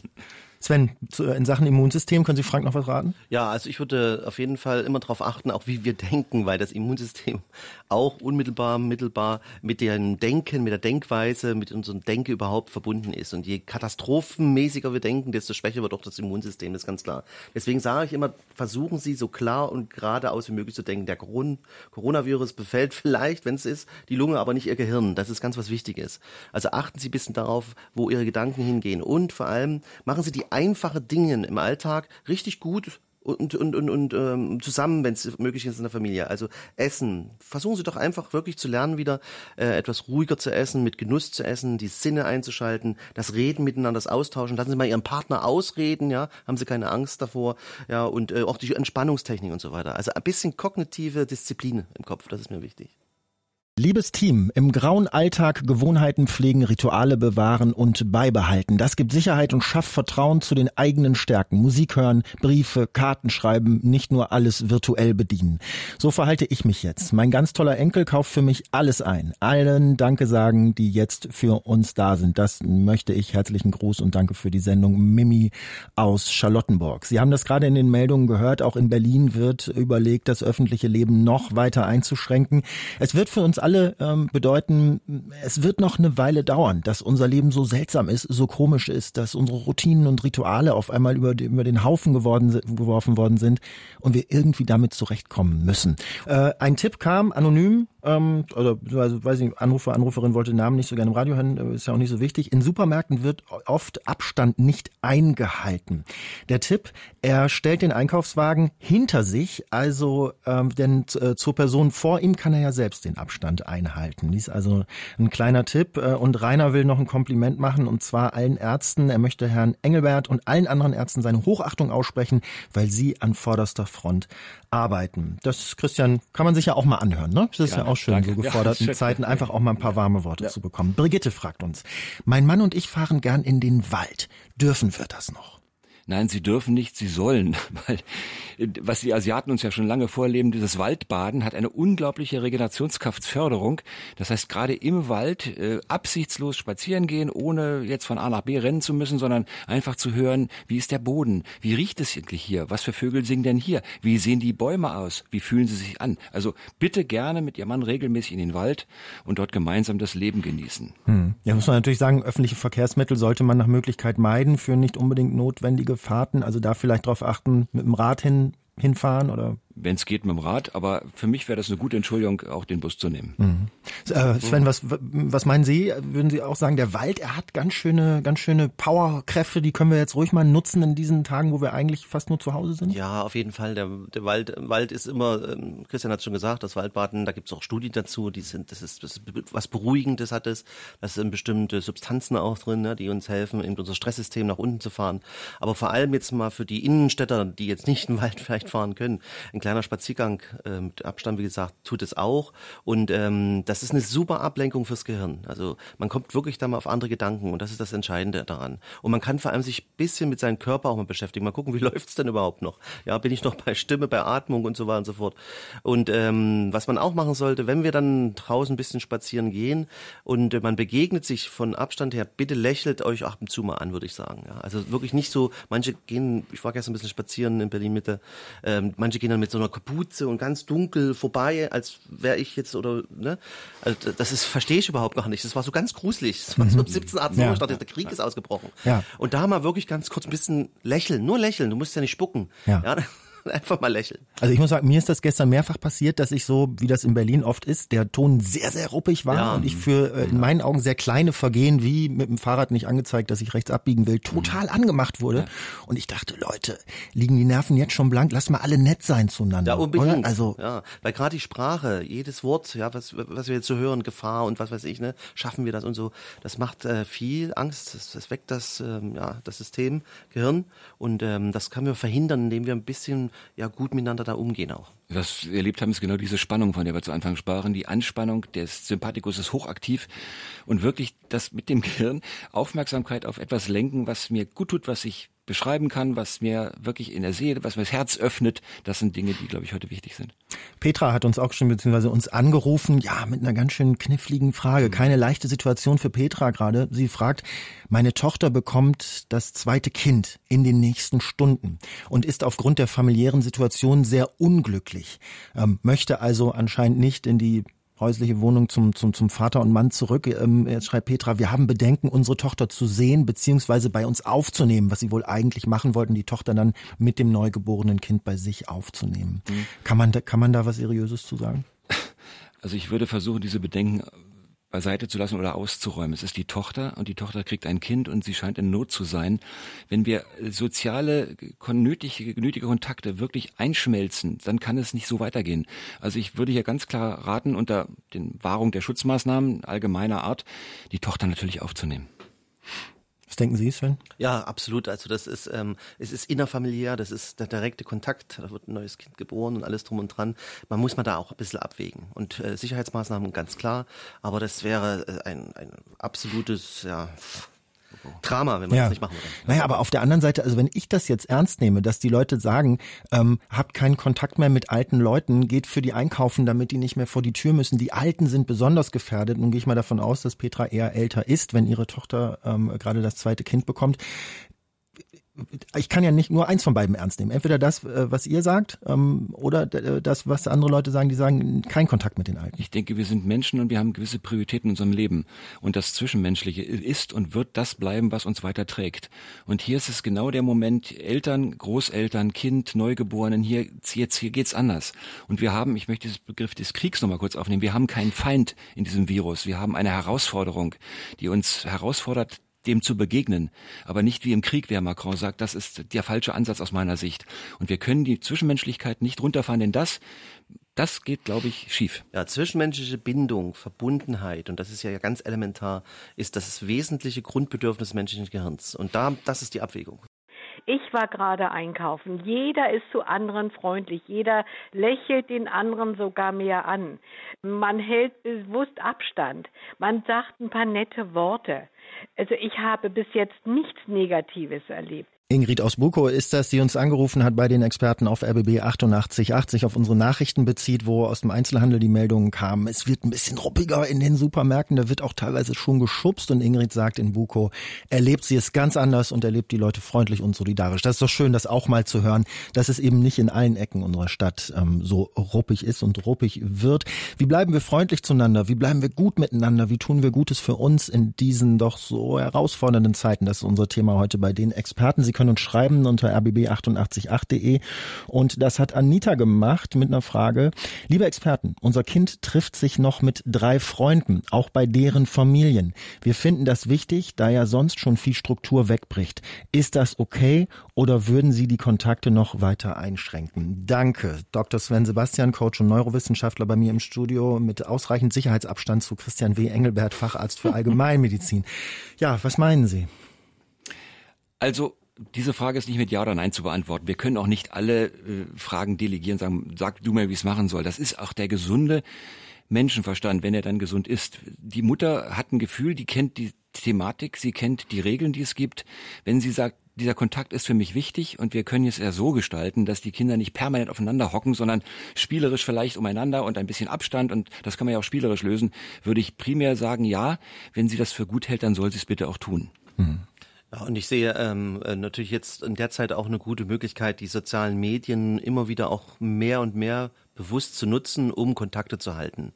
Sven, in Sachen Immunsystem, können Sie Frank noch was raten? Ja, also ich würde auf jeden Fall immer darauf achten, auch wie wir denken, weil das Immunsystem auch unmittelbar, mittelbar mit dem Denken, mit der Denkweise, mit unserem Denken überhaupt verbunden ist. Und je katastrophenmäßiger wir denken, desto schwächer wird auch das Immunsystem, das ist ganz klar. Deswegen sage ich immer, versuchen Sie so klar und geradeaus wie möglich zu denken. Der Coronavirus befällt vielleicht, wenn es ist, die Lunge, aber nicht Ihr Gehirn. Das ist ganz was Wichtiges. Also achten Sie ein bisschen darauf, wo Ihre Gedanken hingehen. Und vor allem machen Sie die einfache Dinge im Alltag richtig gut und, und, und, und ähm, zusammen, wenn es möglich ist in der Familie. Also Essen. Versuchen Sie doch einfach wirklich zu lernen, wieder äh, etwas ruhiger zu essen, mit Genuss zu essen, die Sinne einzuschalten, das Reden miteinander, das Austauschen. Lassen Sie mal Ihren Partner ausreden, ja, haben Sie keine Angst davor, ja, und äh, auch die Entspannungstechnik und so weiter. Also ein bisschen kognitive Disziplin im Kopf, das ist mir wichtig. Liebes Team, im grauen Alltag Gewohnheiten pflegen, Rituale bewahren und beibehalten. Das gibt Sicherheit und schafft Vertrauen zu den eigenen Stärken. Musik hören, Briefe, Karten schreiben, nicht nur alles virtuell bedienen. So verhalte ich mich jetzt. Mein ganz toller Enkel kauft für mich alles ein. Allen Danke sagen, die jetzt für uns da sind. Das möchte ich. Herzlichen Gruß und danke für die Sendung Mimi aus Charlottenburg. Sie haben das gerade in den Meldungen gehört. Auch in Berlin wird überlegt, das öffentliche Leben noch weiter einzuschränken. Es wird für uns alle ähm, bedeuten, es wird noch eine Weile dauern, dass unser Leben so seltsam ist, so komisch ist, dass unsere Routinen und Rituale auf einmal über, über den Haufen geworden, geworfen worden sind und wir irgendwie damit zurechtkommen müssen. Äh, ein Tipp kam anonym ähm, oder also, weiß ich, Anrufer, Anruferin wollte den Namen nicht so gerne im Radio hören, äh, ist ja auch nicht so wichtig. In Supermärkten wird oft Abstand nicht eingehalten. Der Tipp, er stellt den Einkaufswagen hinter sich, also ähm, denn äh, zur Person vor ihm kann er ja selbst den Abstand einhalten. Dies ist also ein kleiner Tipp. Äh, und Rainer will noch ein Kompliment machen und zwar allen Ärzten. Er möchte Herrn Engelbert und allen anderen Ärzten seine Hochachtung aussprechen, weil sie an vorderster Front arbeiten. Das, Christian, kann man sich ja auch mal anhören. Ne? Das ist ja, ja auch schön, danke. so geforderten ja, Zeiten einfach auch mal ein paar warme Worte ja. zu bekommen. Brigitte fragt uns, mein Mann und ich fahren gern in den Wald. Dürfen wir das noch? Nein, sie dürfen nicht, sie sollen, weil was die Asiaten uns ja schon lange vorleben, dieses Waldbaden hat eine unglaubliche Regenerationskraftförderung. Das heißt, gerade im Wald äh, absichtslos spazieren gehen, ohne jetzt von A nach B rennen zu müssen, sondern einfach zu hören, wie ist der Boden, wie riecht es eigentlich hier, was für Vögel singen denn hier, wie sehen die Bäume aus, wie fühlen sie sich an. Also bitte gerne mit Ihrem Mann regelmäßig in den Wald und dort gemeinsam das Leben genießen. Hm. Ja, muss man natürlich sagen, öffentliche Verkehrsmittel sollte man nach Möglichkeit meiden für nicht unbedingt notwendige Fahrten. Also da vielleicht darauf achten, mit dem Rad hin hinfahren oder wenn es geht mit dem Rad, aber für mich wäre das eine gute Entschuldigung, auch den Bus zu nehmen. Mhm. Äh, Sven, was, was meinen Sie? Würden Sie auch sagen, der Wald, er hat ganz schöne, ganz schöne Powerkräfte, die können wir jetzt ruhig mal nutzen in diesen Tagen, wo wir eigentlich fast nur zu Hause sind? Ja, auf jeden Fall. Der, der Wald, Wald ist immer, ähm, Christian hat schon gesagt, das Waldbaden, da gibt es auch Studien dazu, die sind, das ist, das ist was Beruhigendes hat es, da sind bestimmte Substanzen auch drin, ne, die uns helfen, eben unser Stresssystem nach unten zu fahren. Aber vor allem jetzt mal für die Innenstädter, die jetzt nicht im Wald vielleicht fahren können, ein kleiner Spaziergang äh, mit Abstand, wie gesagt, tut es auch. Und ähm, das ist eine super Ablenkung fürs Gehirn. Also man kommt wirklich da mal auf andere Gedanken und das ist das Entscheidende daran. Und man kann vor allem sich ein bisschen mit seinem Körper auch mal beschäftigen. Mal gucken, wie läuft's denn überhaupt noch? Ja, bin ich noch bei Stimme, bei Atmung und so weiter und so fort. Und ähm, was man auch machen sollte, wenn wir dann draußen ein bisschen spazieren gehen und äh, man begegnet sich von Abstand her, bitte lächelt euch ab und zu mal an, würde ich sagen. Ja, also wirklich nicht so, manche gehen, ich war gestern ein bisschen spazieren in Berlin Mitte, ähm, manche gehen dann mit so einer Kapuze und ganz dunkel vorbei, als wäre ich jetzt oder ne? Also das ist verstehe ich überhaupt gar nicht. Das war so ganz gruselig. Das war so um 17, 18 Uhr, ja. ich dachte, der Krieg ist ausgebrochen. Ja. Und da mal wirklich ganz kurz ein bisschen lächeln, nur lächeln. Du musst ja nicht spucken. Ja. ja einfach mal lächeln. Also ich muss sagen, mir ist das gestern mehrfach passiert, dass ich so, wie das in Berlin oft ist, der Ton sehr, sehr ruppig war ja. und ich für äh, in meinen Augen sehr kleine Vergehen, wie mit dem Fahrrad nicht angezeigt, dass ich rechts abbiegen will, total angemacht wurde. Ja. Und ich dachte, Leute, liegen die Nerven jetzt schon blank? Lass mal alle nett sein zueinander. Ja, unbedingt. Oder? Also, ja, weil gerade die Sprache, jedes Wort, ja, was, was wir jetzt so hören, Gefahr und was weiß ich, ne, schaffen wir das und so, das macht äh, viel Angst, das, das weckt das, ähm, ja, das System, Gehirn und ähm, das können wir verhindern, indem wir ein bisschen ja gut miteinander da umgehen auch. Was wir erlebt haben, ist genau diese Spannung, von der wir zu Anfang sprachen. Die Anspannung des Sympathikus ist hochaktiv und wirklich das mit dem Gehirn Aufmerksamkeit auf etwas lenken, was mir gut tut, was ich beschreiben kann, was mir wirklich in der Seele, was mir das Herz öffnet, das sind Dinge, die, glaube ich, heute wichtig sind. Petra hat uns auch schon beziehungsweise uns angerufen, ja, mit einer ganz schön kniffligen Frage. Keine leichte Situation für Petra gerade. Sie fragt, meine Tochter bekommt das zweite Kind in den nächsten Stunden und ist aufgrund der familiären Situation sehr unglücklich, ähm, möchte also anscheinend nicht in die häusliche Wohnung zum, zum, zum Vater und Mann zurück. Ähm, jetzt schreibt Petra, wir haben Bedenken, unsere Tochter zu sehen, beziehungsweise bei uns aufzunehmen, was sie wohl eigentlich machen wollten, die Tochter dann mit dem neugeborenen Kind bei sich aufzunehmen. Mhm. Kann, man da, kann man da was Seriöses zu sagen? Also ich würde versuchen, diese Bedenken beiseite zu lassen oder auszuräumen. Es ist die Tochter und die Tochter kriegt ein Kind und sie scheint in Not zu sein. Wenn wir soziale, nötige, nötige Kontakte wirklich einschmelzen, dann kann es nicht so weitergehen. Also ich würde hier ganz klar raten, unter den Wahrung der Schutzmaßnahmen allgemeiner Art, die Tochter natürlich aufzunehmen. Was denken Sie, Sven? Ja, absolut. Also das ist, ähm, es ist innerfamiliär, das ist der direkte Kontakt, da wird ein neues Kind geboren und alles drum und dran. Man muss man da auch ein bisschen abwägen. Und äh, Sicherheitsmaßnahmen ganz klar, aber das wäre äh, ein, ein absolutes, ja, Drama, wenn man ja. das nicht machen würde. Naja, aber auf der anderen Seite, also wenn ich das jetzt ernst nehme, dass die Leute sagen, ähm, habt keinen Kontakt mehr mit alten Leuten, geht für die einkaufen, damit die nicht mehr vor die Tür müssen. Die Alten sind besonders gefährdet. Nun gehe ich mal davon aus, dass Petra eher älter ist, wenn ihre Tochter ähm, gerade das zweite Kind bekommt ich kann ja nicht nur eins von beiden ernst nehmen. Entweder das, äh, was ihr sagt, ähm, oder äh, das, was andere Leute sagen, die sagen, kein Kontakt mit den Alten. Ich denke, wir sind Menschen und wir haben gewisse Prioritäten in unserem Leben. Und das Zwischenmenschliche ist und wird das bleiben, was uns weiter trägt. Und hier ist es genau der Moment, Eltern, Großeltern, Kind, Neugeborenen, hier, jetzt, hier geht's anders. Und wir haben, ich möchte diesen Begriff des Kriegs nochmal kurz aufnehmen, wir haben keinen Feind in diesem Virus. Wir haben eine Herausforderung, die uns herausfordert, dem zu begegnen. Aber nicht wie im Krieg, wer Macron sagt, das ist der falsche Ansatz aus meiner Sicht. Und wir können die Zwischenmenschlichkeit nicht runterfahren, denn das, das geht, glaube ich, schief. Ja, zwischenmenschliche Bindung, Verbundenheit, und das ist ja ganz elementar, ist das wesentliche Grundbedürfnis menschlichen Gehirns. Und da, das ist die Abwägung. Ich war gerade einkaufen. Jeder ist zu anderen freundlich. Jeder lächelt den anderen sogar mehr an. Man hält bewusst Abstand. Man sagt ein paar nette Worte. Also ich habe bis jetzt nichts Negatives erlebt. Ingrid aus Buko ist das, die uns angerufen hat bei den Experten auf RBB 8880 auf unsere Nachrichten bezieht, wo aus dem Einzelhandel die Meldungen kamen, es wird ein bisschen ruppiger in den Supermärkten, da wird auch teilweise schon geschubst und Ingrid sagt in Buko, erlebt sie es ganz anders und erlebt die Leute freundlich und solidarisch. Das ist doch schön, das auch mal zu hören, dass es eben nicht in allen Ecken unserer Stadt ähm, so ruppig ist und ruppig wird. Wie bleiben wir freundlich zueinander? Wie bleiben wir gut miteinander? Wie tun wir Gutes für uns in diesen doch so herausfordernden Zeiten? Das ist unser Thema heute bei den Experten. Sie können uns schreiben unter rbb888.de. Und das hat Anita gemacht mit einer Frage. Liebe Experten, unser Kind trifft sich noch mit drei Freunden, auch bei deren Familien. Wir finden das wichtig, da ja sonst schon viel Struktur wegbricht. Ist das okay oder würden Sie die Kontakte noch weiter einschränken? Danke. Dr. Sven Sebastian, Coach und Neurowissenschaftler bei mir im Studio mit ausreichend Sicherheitsabstand zu Christian W. Engelbert, Facharzt für Allgemeinmedizin. Ja, was meinen Sie? Also diese Frage ist nicht mit Ja oder Nein zu beantworten. Wir können auch nicht alle äh, Fragen delegieren, sagen, sag du mir, wie es machen soll. Das ist auch der gesunde Menschenverstand, wenn er dann gesund ist. Die Mutter hat ein Gefühl, die kennt die Thematik, sie kennt die Regeln, die es gibt. Wenn sie sagt, dieser Kontakt ist für mich wichtig und wir können es eher so gestalten, dass die Kinder nicht permanent aufeinander hocken, sondern spielerisch vielleicht umeinander und ein bisschen Abstand und das kann man ja auch spielerisch lösen, würde ich primär sagen, ja, wenn sie das für gut hält, dann soll sie es bitte auch tun. Mhm. Und ich sehe ähm, äh, natürlich jetzt in der Zeit auch eine gute Möglichkeit, die sozialen Medien immer wieder auch mehr und mehr bewusst zu nutzen, um Kontakte zu halten.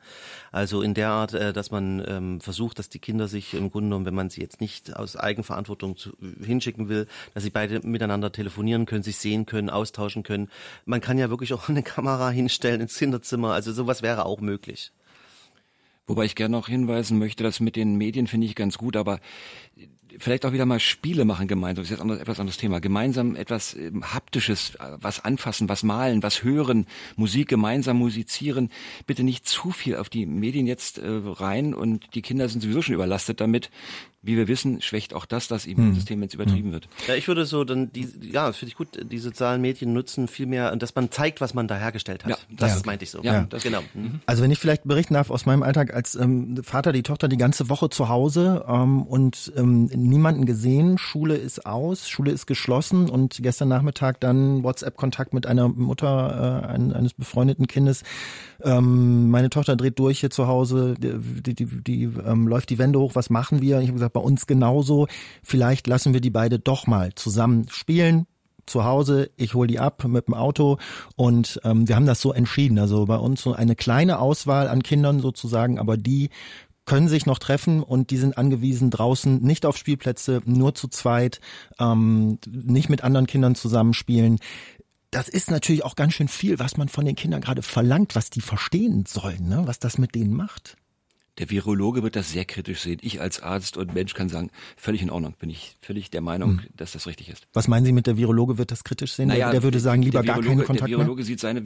Also in der Art, äh, dass man ähm, versucht, dass die Kinder sich im Grunde genommen, wenn man sie jetzt nicht aus Eigenverantwortung zu, hinschicken will, dass sie beide miteinander telefonieren können, sich sehen können, austauschen können. Man kann ja wirklich auch eine Kamera hinstellen ins Kinderzimmer. Also sowas wäre auch möglich. Wobei ich gerne noch hinweisen möchte, dass mit den Medien finde ich ganz gut, aber vielleicht auch wieder mal Spiele machen gemeinsam. Das ist jetzt ein etwas anderes Thema. Gemeinsam etwas ähm, Haptisches, äh, was anfassen, was malen, was hören, Musik gemeinsam musizieren. Bitte nicht zu viel auf die Medien jetzt äh, rein und die Kinder sind sowieso schon überlastet damit wie wir wissen, schwächt auch das das Immunsystem, hm. wenn es übertrieben hm. wird. Ja, ich würde so dann die, ja, finde ich gut, die sozialen Medien nutzen viel mehr, dass man zeigt, was man da hergestellt hat. Ja, das ja. meinte ich so. Ja, ja. Das, genau. Mhm. Also wenn ich vielleicht berichten darf aus meinem Alltag als ähm, Vater, die Tochter die ganze Woche zu Hause ähm, und ähm, niemanden gesehen, Schule ist aus, Schule ist geschlossen und gestern Nachmittag dann WhatsApp-Kontakt mit einer Mutter äh, eines befreundeten Kindes. Ähm, meine Tochter dreht durch hier zu Hause, die, die, die, ähm, läuft die Wände hoch, was machen wir? Ich habe gesagt, gesagt, bei uns genauso. Vielleicht lassen wir die beide doch mal zusammen spielen, zu Hause, ich hole die ab mit dem Auto und ähm, wir haben das so entschieden. Also bei uns so eine kleine Auswahl an Kindern sozusagen, aber die können sich noch treffen und die sind angewiesen draußen nicht auf Spielplätze, nur zu zweit, ähm, nicht mit anderen Kindern zusammenspielen. Das ist natürlich auch ganz schön viel, was man von den Kindern gerade verlangt, was die verstehen sollen, ne? was das mit denen macht. Der Virologe wird das sehr kritisch sehen. Ich als Arzt und Mensch kann sagen, völlig in Ordnung. Bin ich völlig der Meinung, hm. dass das richtig ist. Was meinen Sie mit der Virologe wird das kritisch sehen? Naja, der, würde sagen, lieber Virologe, gar keinen Kontakt Der Virologe mehr? sieht seine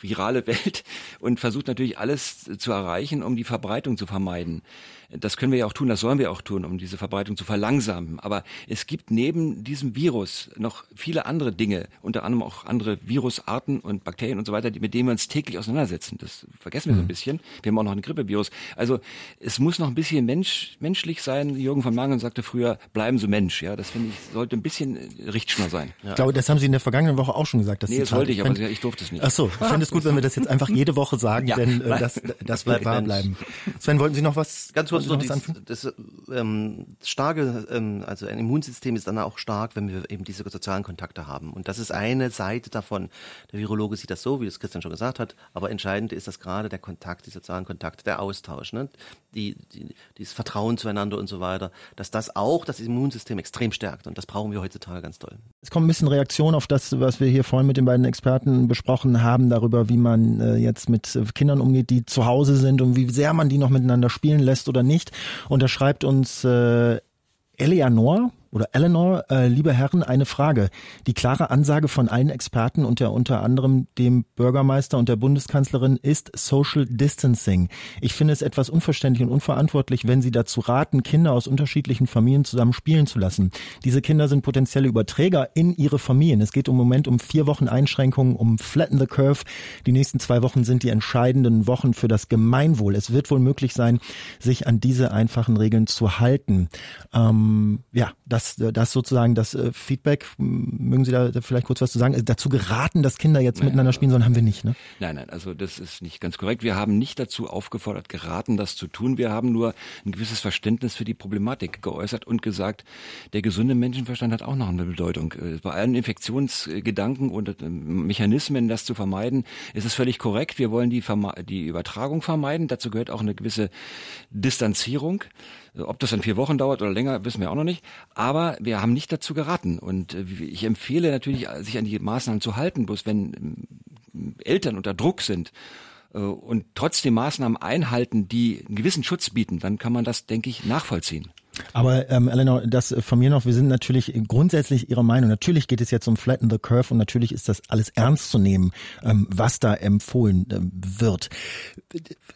virale Welt und versucht natürlich alles zu erreichen, um die Verbreitung zu vermeiden. Das können wir ja auch tun, das sollen wir auch tun, um diese Verbreitung zu verlangsamen. Aber es gibt neben diesem Virus noch viele andere Dinge, unter anderem auch andere Virusarten und Bakterien und so weiter, mit denen wir uns täglich auseinandersetzen. Das vergessen wir so ein mhm. bisschen. Wir haben auch noch ein Grippevirus. Also es muss noch ein bisschen mensch, menschlich sein. Jürgen von Mangen sagte früher, bleiben Sie Mensch. Ja, das finde ich, sollte ein bisschen Richtschnur sein. Ja. Ich glaube, das haben Sie in der vergangenen Woche auch schon gesagt. Das nee, das wollte ich, aber ich, ich durfte es nicht. Ach so, ich finde es gut, wenn wir das jetzt einfach jede Woche sagen, ja, denn äh, das, das wird wahr bleiben. Sven, wollten Sie noch was? Ganz kurz würde nur das, das ähm, starke, ähm, also ein Immunsystem ist dann auch stark, wenn wir eben diese sozialen Kontakte haben. Und das ist eine Seite davon. Der Virologe sieht das so, wie das Christian schon gesagt hat, aber entscheidend ist das gerade der Kontakt, die sozialen Kontakte, der Austausch, ne? die, die, dieses Vertrauen zueinander und so weiter, dass das auch das Immunsystem extrem stärkt. Und das brauchen wir heutzutage ganz toll. Es kommt ein bisschen Reaktion auf das, was wir hier vorhin mit den beiden Experten besprochen haben, darüber, wie man äh, jetzt mit Kindern umgeht, die zu Hause sind und wie sehr man die noch miteinander spielen lässt oder nicht. Und da schreibt uns äh, Eleanor, oder Eleanor, äh, liebe Herren, eine Frage. Die klare Ansage von allen Experten und der unter anderem dem Bürgermeister und der Bundeskanzlerin ist Social Distancing. Ich finde es etwas unverständlich und unverantwortlich, wenn Sie dazu raten, Kinder aus unterschiedlichen Familien zusammen spielen zu lassen. Diese Kinder sind potenzielle Überträger in ihre Familien. Es geht im Moment um vier Wochen Einschränkungen, um Flatten the Curve. Die nächsten zwei Wochen sind die entscheidenden Wochen für das Gemeinwohl. Es wird wohl möglich sein, sich an diese einfachen Regeln zu halten. Ähm, ja, das das, das sozusagen das äh, Feedback, mögen Sie da vielleicht kurz was zu sagen, dazu geraten, dass Kinder jetzt nein, miteinander spielen sollen, haben wir nicht, ne? Nein, nein, also das ist nicht ganz korrekt. Wir haben nicht dazu aufgefordert, geraten, das zu tun. Wir haben nur ein gewisses Verständnis für die Problematik geäußert und gesagt, der gesunde Menschenverstand hat auch noch eine Bedeutung. Äh, bei allen Infektionsgedanken und äh, Mechanismen, das zu vermeiden, ist es völlig korrekt. Wir wollen die, die Übertragung vermeiden. Dazu gehört auch eine gewisse Distanzierung. Ob das dann vier Wochen dauert oder länger, wissen wir auch noch nicht. Aber wir haben nicht dazu geraten. Und äh, ich empfehle natürlich, sich an die Maßnahmen zu halten. Bloß wenn ähm, Eltern unter Druck sind äh, und trotzdem Maßnahmen einhalten, die einen gewissen Schutz bieten, dann kann man das, denke ich, nachvollziehen. Aber ähm, Eleanor, das äh, von mir noch, wir sind natürlich grundsätzlich Ihrer Meinung. Natürlich geht es jetzt um Flatten the Curve und natürlich ist das alles ernst zu nehmen, ähm, was da empfohlen ähm, wird.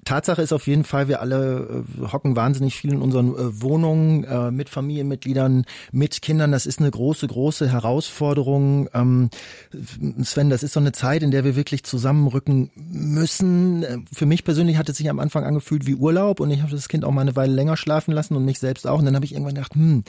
Tatsache ist auf jeden Fall, wir alle äh, hocken wahnsinnig viel in unseren äh, Wohnungen äh, mit Familienmitgliedern, mit Kindern. Das ist eine große, große Herausforderung. Ähm, Sven, das ist so eine Zeit, in der wir wirklich zusammenrücken müssen. Äh, für mich persönlich hat es sich am Anfang angefühlt wie Urlaub und ich habe das Kind auch mal eine Weile länger schlafen lassen und mich selbst auch. Und dann habe ich irgendwann gedacht, hm,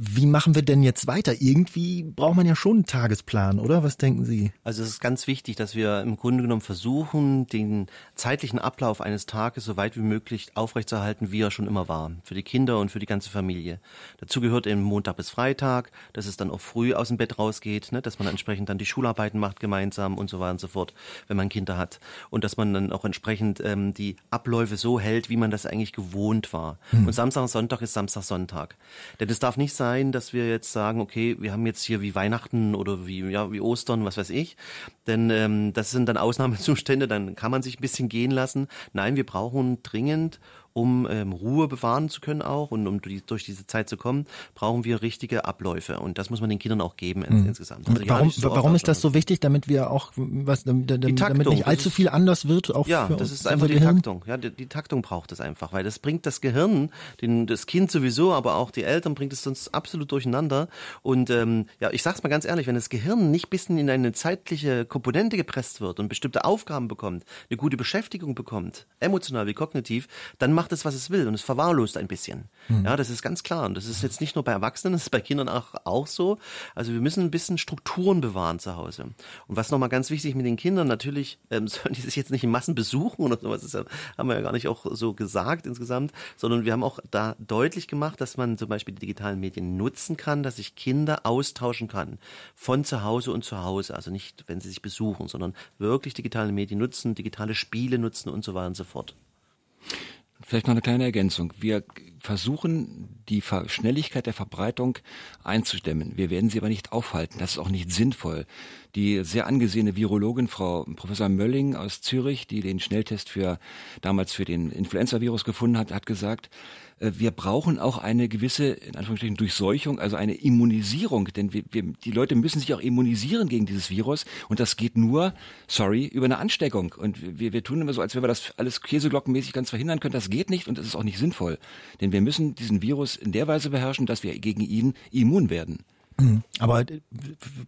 wie machen wir denn jetzt weiter? Irgendwie braucht man ja schon einen Tagesplan, oder? Was denken Sie? Also es ist ganz wichtig, dass wir im Grunde genommen versuchen, den zeitlichen Ablauf eines Tages so weit wie möglich aufrechtzuerhalten, wie er schon immer war. Für die Kinder und für die ganze Familie. Dazu gehört eben Montag bis Freitag, dass es dann auch früh aus dem Bett rausgeht, ne? dass man entsprechend dann die Schularbeiten macht gemeinsam und so weiter und so fort, wenn man Kinder hat. Und dass man dann auch entsprechend ähm, die Abläufe so hält, wie man das eigentlich gewohnt war. Hm. Und Samstag und Sonntag ist Samstag, Sonntag. Denn es darf nicht sein, sein, dass wir jetzt sagen, okay, wir haben jetzt hier wie Weihnachten oder wie, ja, wie Ostern, was weiß ich. Denn ähm, das sind dann Ausnahmezustände, dann kann man sich ein bisschen gehen lassen. Nein, wir brauchen dringend um ähm, Ruhe bewahren zu können auch und um die, durch diese Zeit zu kommen, brauchen wir richtige Abläufe und das muss man den Kindern auch geben ins, mhm. insgesamt. Also warum so warum ist das so wichtig, damit wir auch was damit, damit nicht allzu viel anders wird? Auch ja, das ist einfach die Gehirn? Taktung. Ja, die, die, Taktung braucht es einfach, weil das bringt das Gehirn, den, das Kind sowieso, aber auch die Eltern bringt es sonst absolut durcheinander. Und ähm, ja, ich sag's mal ganz ehrlich, wenn das Gehirn nicht bisschen in eine zeitliche Komponente gepresst wird und bestimmte Aufgaben bekommt, eine gute Beschäftigung bekommt, emotional wie kognitiv, dann macht macht es, was es will und es verwahrlost ein bisschen. Mhm. Ja, das ist ganz klar. Und das ist jetzt nicht nur bei Erwachsenen, das ist bei Kindern auch, auch so. Also wir müssen ein bisschen Strukturen bewahren zu Hause. Und was nochmal ganz wichtig mit den Kindern, natürlich ähm, sollen die sich jetzt nicht in Massen besuchen oder sowas, das haben wir ja gar nicht auch so gesagt insgesamt, sondern wir haben auch da deutlich gemacht, dass man zum Beispiel die digitalen Medien nutzen kann, dass sich Kinder austauschen kann. Von zu Hause und zu Hause. Also nicht, wenn sie sich besuchen, sondern wirklich digitale Medien nutzen, digitale Spiele nutzen und so weiter und so fort. Vielleicht noch eine kleine Ergänzung. Wir versuchen, die Schnelligkeit der Verbreitung einzudämmen. Wir werden sie aber nicht aufhalten. Das ist auch nicht sinnvoll. Die sehr angesehene Virologin, Frau Professor Mölling aus Zürich, die den Schnelltest für damals für den Influenza-Virus gefunden hat, hat gesagt, äh, wir brauchen auch eine gewisse, in Anführungsstrichen, Durchseuchung, also eine Immunisierung, denn wir, wir, die Leute müssen sich auch immunisieren gegen dieses Virus und das geht nur, sorry, über eine Ansteckung. Und wir, wir tun immer so, als wenn wir das alles käseglockenmäßig ganz verhindern können. Das geht nicht und das ist auch nicht sinnvoll. Denn wir müssen diesen Virus in der Weise beherrschen, dass wir gegen ihn immun werden. Aber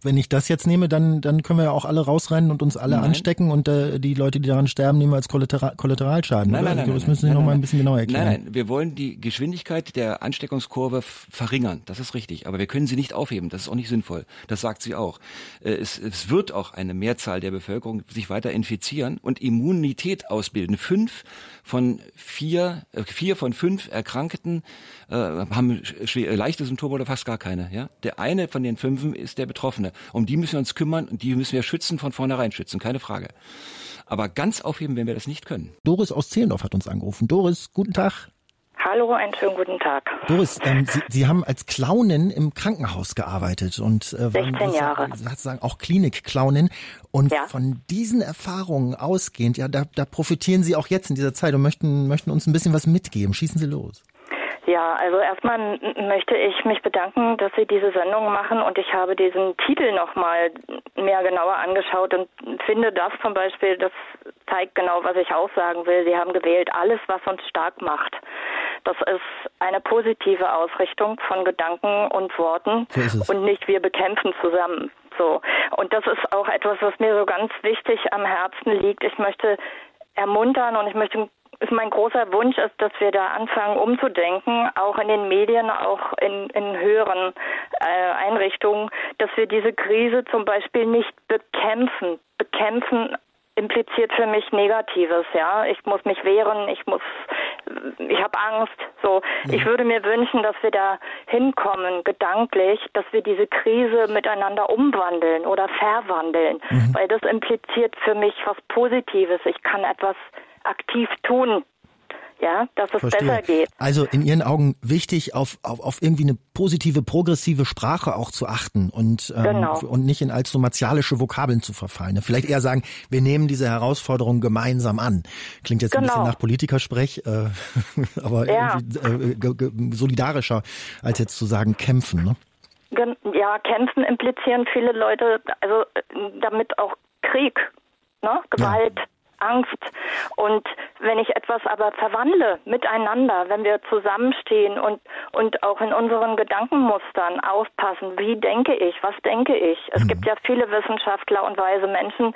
wenn ich das jetzt nehme, dann, dann können wir ja auch alle rausrennen und uns alle nein. anstecken und äh, die Leute, die daran sterben, nehmen wir als Kollateral Kollateralschaden. Nein, nein, nein, das müssen Sie noch mal ein bisschen genauer erklären. Nein, nein, wir wollen die Geschwindigkeit der Ansteckungskurve verringern. Das ist richtig. Aber wir können sie nicht aufheben. Das ist auch nicht sinnvoll. Das sagt sie auch. Äh, es, es wird auch eine Mehrzahl der Bevölkerung sich weiter infizieren und Immunität ausbilden. Fünf von vier, äh, vier von fünf Erkrankten äh, haben schwer, leichte Symptome oder fast gar keine. Ja? Der eine von den fünf ist der Betroffene. Um die müssen wir uns kümmern und die müssen wir schützen, von vornherein schützen, keine Frage. Aber ganz aufheben, wenn wir das nicht können. Doris aus Zehlendorf hat uns angerufen. Doris, guten Tag. Hallo, einen schönen guten Tag. Doris, ähm, Sie, Sie haben als Clownin im Krankenhaus gearbeitet und äh, waren 16 Jahre. sozusagen auch Klinik-Clownin. Und ja. von diesen Erfahrungen ausgehend, ja, da, da profitieren Sie auch jetzt in dieser Zeit und möchten, möchten uns ein bisschen was mitgeben. Schießen Sie los. Ja, also erstmal möchte ich mich bedanken, dass Sie diese Sendung machen und ich habe diesen Titel nochmal mehr genauer angeschaut und finde das zum Beispiel, das zeigt genau, was ich aussagen will. Sie haben gewählt, alles, was uns stark macht. Das ist eine positive Ausrichtung von Gedanken und Worten so und nicht wir bekämpfen zusammen. So. Und das ist auch etwas, was mir so ganz wichtig am Herzen liegt. Ich möchte ermuntern und ich möchte ist mein großer Wunsch ist, dass wir da anfangen umzudenken, auch in den Medien, auch in, in höheren äh, Einrichtungen, dass wir diese Krise zum Beispiel nicht bekämpfen. Bekämpfen impliziert für mich Negatives, ja. Ich muss mich wehren, ich muss, ich habe Angst. So, mhm. ich würde mir wünschen, dass wir da hinkommen, gedanklich, dass wir diese Krise miteinander umwandeln oder verwandeln, mhm. weil das impliziert für mich was Positives. Ich kann etwas aktiv tun, ja, dass es Verstehe. besser geht. Also in Ihren Augen wichtig, auf, auf, auf irgendwie eine positive, progressive Sprache auch zu achten und, ähm, genau. und nicht in allzu martialische Vokabeln zu verfallen. Vielleicht eher sagen, wir nehmen diese Herausforderung gemeinsam an. Klingt jetzt genau. ein bisschen nach Politikersprech, äh, aber ja. äh, solidarischer, als jetzt zu sagen, kämpfen. Ne? Ja, kämpfen implizieren viele Leute, also äh, damit auch Krieg, ne? Gewalt. Ja. Angst. Und wenn ich etwas aber verwandle miteinander, wenn wir zusammenstehen und, und auch in unseren Gedankenmustern aufpassen, wie denke ich, was denke ich? Es mhm. gibt ja viele Wissenschaftler und weise Menschen,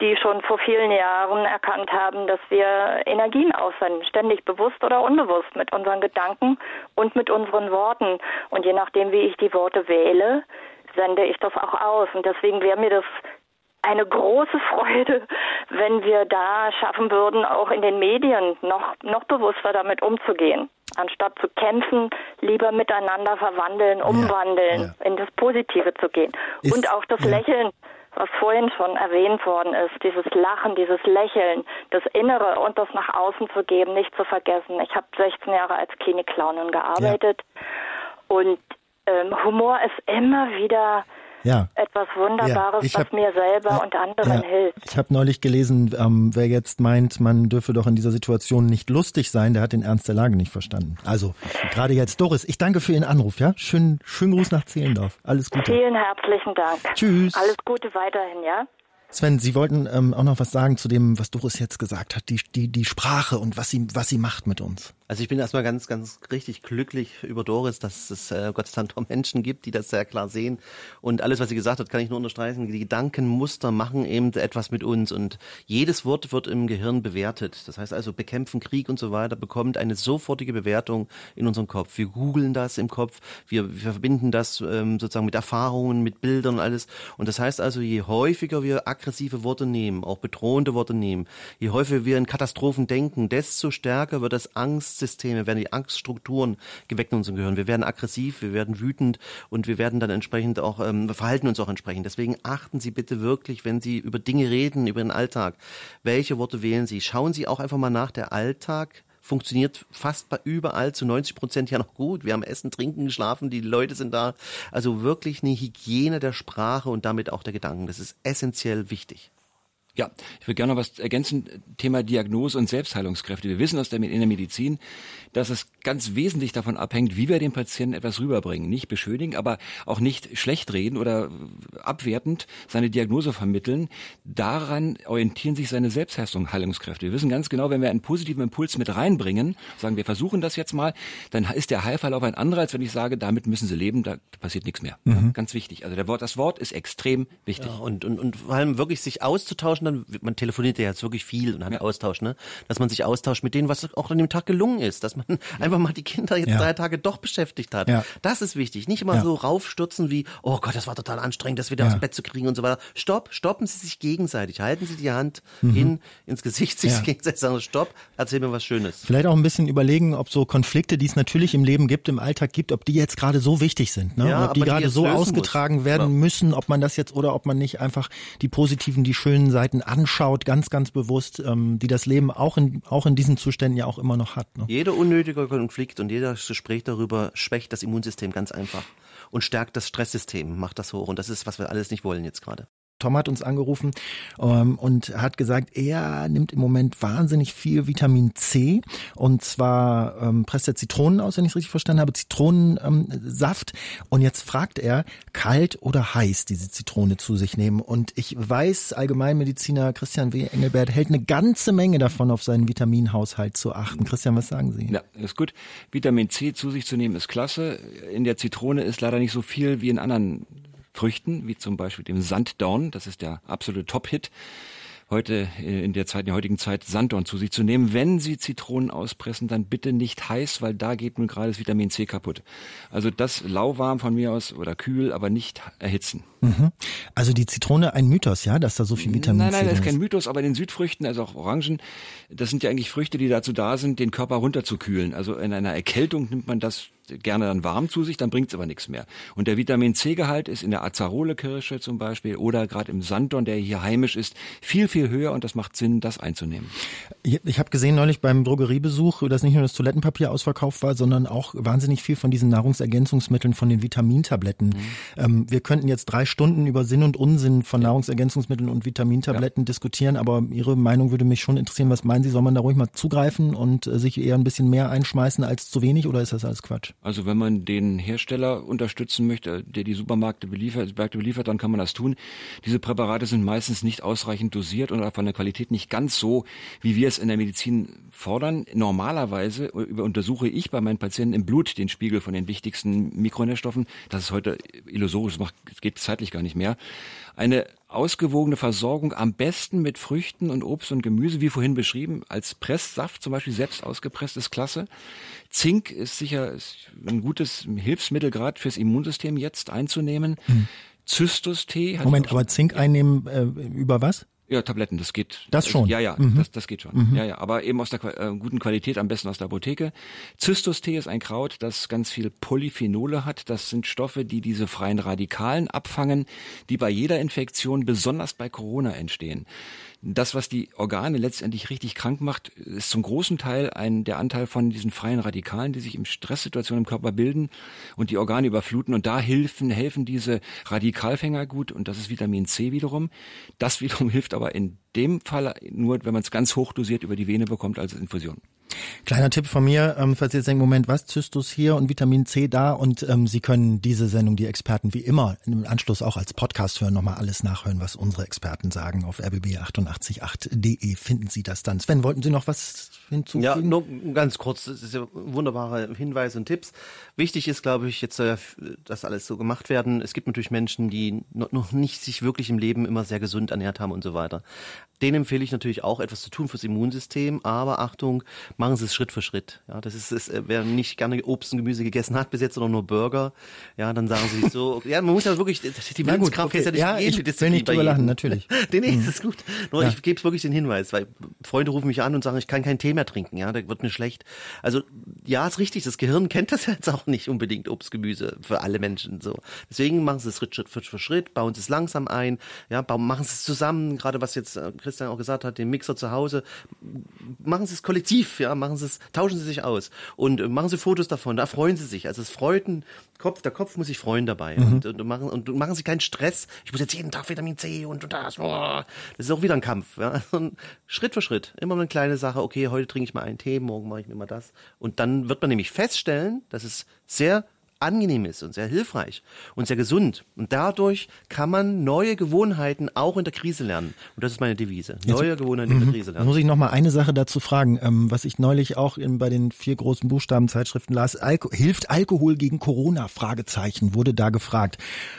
die schon vor vielen Jahren erkannt haben, dass wir Energien aussenden, ständig bewusst oder unbewusst mit unseren Gedanken und mit unseren Worten. Und je nachdem, wie ich die Worte wähle, sende ich das auch aus. Und deswegen wäre mir das eine große Freude, wenn wir da schaffen würden, auch in den Medien noch, noch bewusster damit umzugehen. Anstatt zu kämpfen, lieber miteinander verwandeln, umwandeln, ja, ja. in das Positive zu gehen. Ist, und auch das ja. Lächeln, was vorhin schon erwähnt worden ist, dieses Lachen, dieses Lächeln, das Innere und das nach außen zu geben, nicht zu vergessen. Ich habe 16 Jahre als Klinikclownin gearbeitet und ähm, Humor ist immer wieder ja. etwas Wunderbares, ja, hab, was mir selber und anderen ja, hilft. Ich habe neulich gelesen, ähm, wer jetzt meint, man dürfe doch in dieser Situation nicht lustig sein, der hat den Ernst der Lage nicht verstanden. Also gerade jetzt, Doris, ich danke für Ihren Anruf. Ja, schönen schönen Gruß nach Zehlendorf. Alles Gute. Vielen herzlichen Dank. Tschüss. Alles Gute weiterhin, ja. Sven, Sie wollten ähm, auch noch was sagen zu dem, was Doris jetzt gesagt hat, die, die, die Sprache und was sie, was sie macht mit uns. Also ich bin erstmal ganz, ganz richtig glücklich über Doris, dass es äh, Gott sei Dank Menschen gibt, die das sehr klar sehen. Und alles, was sie gesagt hat, kann ich nur unterstreichen. Die Gedankenmuster machen eben etwas mit uns und jedes Wort wird im Gehirn bewertet. Das heißt also, bekämpfen Krieg und so weiter bekommt eine sofortige Bewertung in unserem Kopf. Wir googeln das im Kopf, wir, wir verbinden das ähm, sozusagen mit Erfahrungen, mit Bildern und alles. Und das heißt also, je häufiger wir aggressive Worte nehmen, auch bedrohende Worte nehmen, je häufiger wir in Katastrophen denken, desto stärker wird das Angst Angstsysteme, werden die Angststrukturen geweckt in unserem Gehirn. Wir werden aggressiv, wir werden wütend und wir werden dann entsprechend auch, ähm, verhalten uns auch entsprechend. Deswegen achten Sie bitte wirklich, wenn Sie über Dinge reden, über den Alltag, welche Worte wählen Sie? Schauen Sie auch einfach mal nach, der Alltag funktioniert fast bei überall zu 90 Prozent ja noch gut. Wir haben Essen, Trinken, geschlafen, die Leute sind da. Also wirklich eine Hygiene der Sprache und damit auch der Gedanken. Das ist essentiell wichtig. Ja, ich würde gerne noch was ergänzen. Thema Diagnose und Selbstheilungskräfte. Wir wissen aus der, in der Medizin, dass es ganz wesentlich davon abhängt, wie wir dem Patienten etwas rüberbringen. Nicht beschönigen, aber auch nicht schlecht reden oder abwertend seine Diagnose vermitteln. Daran orientieren sich seine Selbstheilungskräfte. Wir wissen ganz genau, wenn wir einen positiven Impuls mit reinbringen, sagen wir versuchen das jetzt mal, dann ist der Heilverlauf ein anderer, als wenn ich sage, damit müssen Sie leben, da passiert nichts mehr. Mhm. Ganz wichtig. Also der Wort, das Wort ist extrem wichtig. Ja, und, und, und vor allem wirklich sich auszutauschen, dann, man telefoniert ja jetzt wirklich viel und hat ja. Austausch, ne? Dass man sich austauscht mit denen, was auch an dem Tag gelungen ist, dass man ja. einfach mal die Kinder jetzt drei Tage doch beschäftigt hat. Ja. Das ist wichtig. Nicht immer so raufstürzen wie, oh Gott, das war total anstrengend, das wieder aufs Bett zu kriegen und so weiter. Stopp, stoppen Sie sich gegenseitig. Halten Sie die Hand mhm. hin ins Gesicht, sich gegenseitig sagen, stopp, erzähl mir was Schönes. Vielleicht auch ein bisschen überlegen, ob so Konflikte, die es natürlich im Leben gibt, im Alltag gibt, ob die jetzt gerade so wichtig sind, ne? ob die gerade so ausgetragen muss. werden müssen, ob man das jetzt oder ob man nicht einfach die positiven, die schönen Seiten anschaut, ganz, ganz bewusst, ähm, die das Leben auch in, auch in diesen Zuständen ja auch immer noch hat. Ne? Jeder unnötige Konflikt und jeder Gespräch darüber schwächt das Immunsystem ganz einfach und stärkt das Stresssystem, macht das hoch. Und das ist, was wir alles nicht wollen jetzt gerade. Tom hat uns angerufen ähm, und hat gesagt, er nimmt im Moment wahnsinnig viel Vitamin C und zwar ähm, presst er Zitronen aus, wenn ich es richtig verstanden habe, Zitronensaft ähm, und jetzt fragt er, kalt oder heiß diese Zitrone zu sich nehmen und ich weiß, Allgemeinmediziner Christian W. Engelbert hält eine ganze Menge davon, auf seinen Vitaminhaushalt zu achten. Christian, was sagen Sie? Ja, ist gut. Vitamin C zu sich zu nehmen ist klasse. In der Zitrone ist leider nicht so viel wie in anderen Früchten, wie zum Beispiel dem Sanddorn, das ist der absolute Top-Hit heute äh, in der Zeit, in der heutigen Zeit Sanddorn zu sich zu nehmen. Wenn Sie Zitronen auspressen, dann bitte nicht heiß, weil da geht nun gerade das Vitamin C kaputt. Also das lauwarm von mir aus oder kühl, aber nicht erhitzen. Mhm. Also die Zitrone ein Mythos, ja, dass da so viel Vitamin nein, nein, C Nein, nein, das ist kein Mythos, aber in den Südfrüchten, also auch Orangen, das sind ja eigentlich Früchte, die dazu da sind, den Körper runterzukühlen. Also in einer Erkältung nimmt man das gerne dann warm zu sich, dann bringt's aber nichts mehr. Und der Vitamin C-Gehalt ist in der Azarole-Kirsche zum Beispiel oder gerade im Sanddorn, der hier heimisch ist, viel, viel höher und das macht Sinn, das einzunehmen. Ich, habe gesehen neulich beim Drogeriebesuch, dass nicht nur das Toilettenpapier ausverkauft war, sondern auch wahnsinnig viel von diesen Nahrungsergänzungsmitteln, von den Vitamintabletten. Mhm. Ähm, wir könnten jetzt drei Stunden über Sinn und Unsinn von Nahrungsergänzungsmitteln und Vitamintabletten ja. diskutieren, aber Ihre Meinung würde mich schon interessieren. Was meinen Sie, soll man da ruhig mal zugreifen und äh, sich eher ein bisschen mehr einschmeißen als zu wenig oder ist das alles Quatsch? Also wenn man den Hersteller unterstützen möchte, der die Supermärkte beliefert, beliefert, dann kann man das tun. Diese Präparate sind meistens nicht ausreichend dosiert und von der Qualität nicht ganz so, wie wir es in der Medizin fordern. Normalerweise untersuche ich bei meinen Patienten im Blut den Spiegel von den wichtigsten Mikronährstoffen. Das ist heute illusorisch, das geht zeitlich gar nicht mehr. Eine ausgewogene Versorgung am besten mit Früchten und Obst und Gemüse, wie vorhin beschrieben, als Presssaft zum Beispiel selbst ausgepresst ist klasse. Zink ist sicher ein gutes Hilfsmittel gerade fürs Immunsystem jetzt einzunehmen. Hm. Zystus-Tee. Moment, aber Zink einnehmen äh, über was? Ja, Tabletten, das geht. Das schon? Ja, ja, mhm. das, das geht schon. Mhm. Ja, ja, aber eben aus der äh, guten Qualität, am besten aus der Apotheke. Zystustee ist ein Kraut, das ganz viel Polyphenole hat. Das sind Stoffe, die diese freien Radikalen abfangen, die bei jeder Infektion, besonders bei Corona, entstehen das, was die Organe letztendlich richtig krank macht, ist zum großen Teil ein, der Anteil von diesen freien Radikalen, die sich im Stresssituation im Körper bilden und die Organe überfluten. Und da helfen, helfen diese Radikalfänger gut und das ist Vitamin C wiederum. Das wiederum hilft aber in dem Fall nur, wenn man es ganz hoch dosiert über die Vene bekommt als Infusion. Kleiner Tipp von mir, ähm, falls Sie jetzt denken, Moment, was, Zystus hier und Vitamin C da und ähm, Sie können diese Sendung, die Experten wie immer im Anschluss auch als Podcast hören, nochmal alles nachhören, was unsere Experten sagen. Auf rbb888.de finden Sie das dann. Sven, wollten Sie noch was hinzufügen? Ja, nur ganz kurz, das ist ja wunderbare Hinweise und Tipps. Wichtig ist, glaube ich, jetzt, äh, dass alles so gemacht werden. Es gibt natürlich Menschen, die noch nicht sich wirklich im Leben immer sehr gesund ernährt haben und so weiter. Denen empfehle ich natürlich auch etwas zu tun fürs Immunsystem, aber Achtung, machen Sie es Schritt für Schritt. Ja, das ist, ist, äh, wer nicht gerne Obst und Gemüse gegessen hat bis jetzt oder nur Burger, ja, dann sagen Sie so, ja, man muss ja wirklich, die Willenskraft okay. ist ja nicht ja, jede ich will nicht drüber lachen, natürlich. nee, nee, mhm. ist gut. Nur ja. ich gebe wirklich den Hinweis, weil Freunde rufen mich an und sagen, ich kann keinen Tee mehr trinken, ja, da wird mir schlecht. Also, ja, ist richtig, das Gehirn kennt das jetzt auch nicht unbedingt, Obst, Gemüse, für alle Menschen, so. Deswegen machen Sie es Schritt, Schritt für Schritt, bauen Sie es langsam ein, ja, bauen, machen Sie es zusammen, gerade was jetzt äh, Christian auch gesagt hat, den Mixer zu Hause, machen Sie es kollektiv, ja, machen Sie es, tauschen Sie sich aus und äh, machen Sie Fotos davon, da freuen Sie sich. Also es freut ein Kopf, der Kopf muss sich freuen dabei mhm. und, und, machen und machen Sie keinen Stress. Ich muss jetzt jeden Tag Vitamin C und, und das. Oh, das ist auch wieder ein Kampf. Ja. Und Schritt für Schritt, immer eine kleine Sache. Okay, heute trinke ich mal einen Tee, morgen mache ich mir mal das. Und dann wird man nämlich feststellen, dass es sehr angenehm ist und sehr hilfreich und sehr gesund. Und dadurch kann man neue Gewohnheiten auch in der Krise lernen. Und das ist meine Devise. Neue Jetzt, Gewohnheiten in der mhm. Krise lernen. Dann muss ich noch mal eine Sache dazu fragen, ähm, was ich neulich auch in, bei den vier großen Buchstabenzeitschriften las. Alko hilft Alkohol gegen Corona? Fragezeichen wurde da gefragt.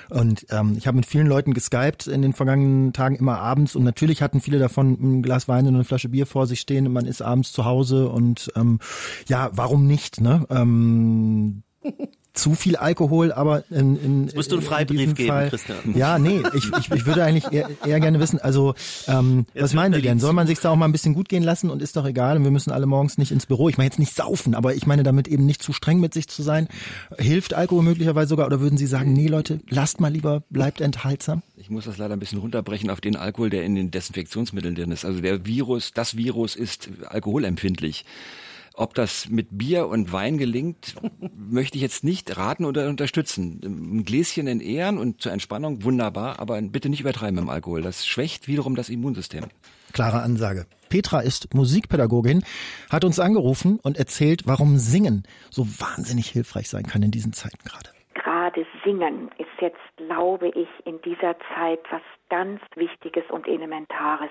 Und ähm, ich habe mit vielen Leuten geskypt in den vergangenen Tagen immer abends und natürlich hatten viele davon ein Glas Wein und eine Flasche Bier vor sich stehen und man ist abends zu Hause und ähm, ja, warum nicht? Ne? Ähm, zu viel Alkohol, aber in, in, Jetzt musst du einen Freibrief geben, Fall, Christian. Ja, nee, ich, ich, ich würde eigentlich eher, eher gerne wissen, also ähm, was meinen Sie denn? Soll man sich da auch mal ein bisschen gut gehen lassen und ist doch egal und wir müssen alle morgens nicht ins Büro. Ich meine jetzt nicht saufen, aber ich meine damit eben nicht zu streng mit sich zu sein. Hilft Alkohol möglicherweise sogar oder würden Sie sagen, nee Leute, lasst mal lieber, bleibt enthaltsam? Ich muss das leider ein bisschen runterbrechen auf den Alkohol, der in den Desinfektionsmitteln drin ist. Also der Virus, das Virus ist alkoholempfindlich. Ob das mit Bier und Wein gelingt, möchte ich jetzt nicht raten oder unterstützen. Ein Gläschen in Ehren und zur Entspannung wunderbar, aber bitte nicht übertreiben im Alkohol. Das schwächt wiederum das Immunsystem. Klare Ansage. Petra ist Musikpädagogin, hat uns angerufen und erzählt, warum Singen so wahnsinnig hilfreich sein kann in diesen Zeiten gerade. Gerade Singen ist jetzt, glaube ich, in dieser Zeit was ganz Wichtiges und Elementares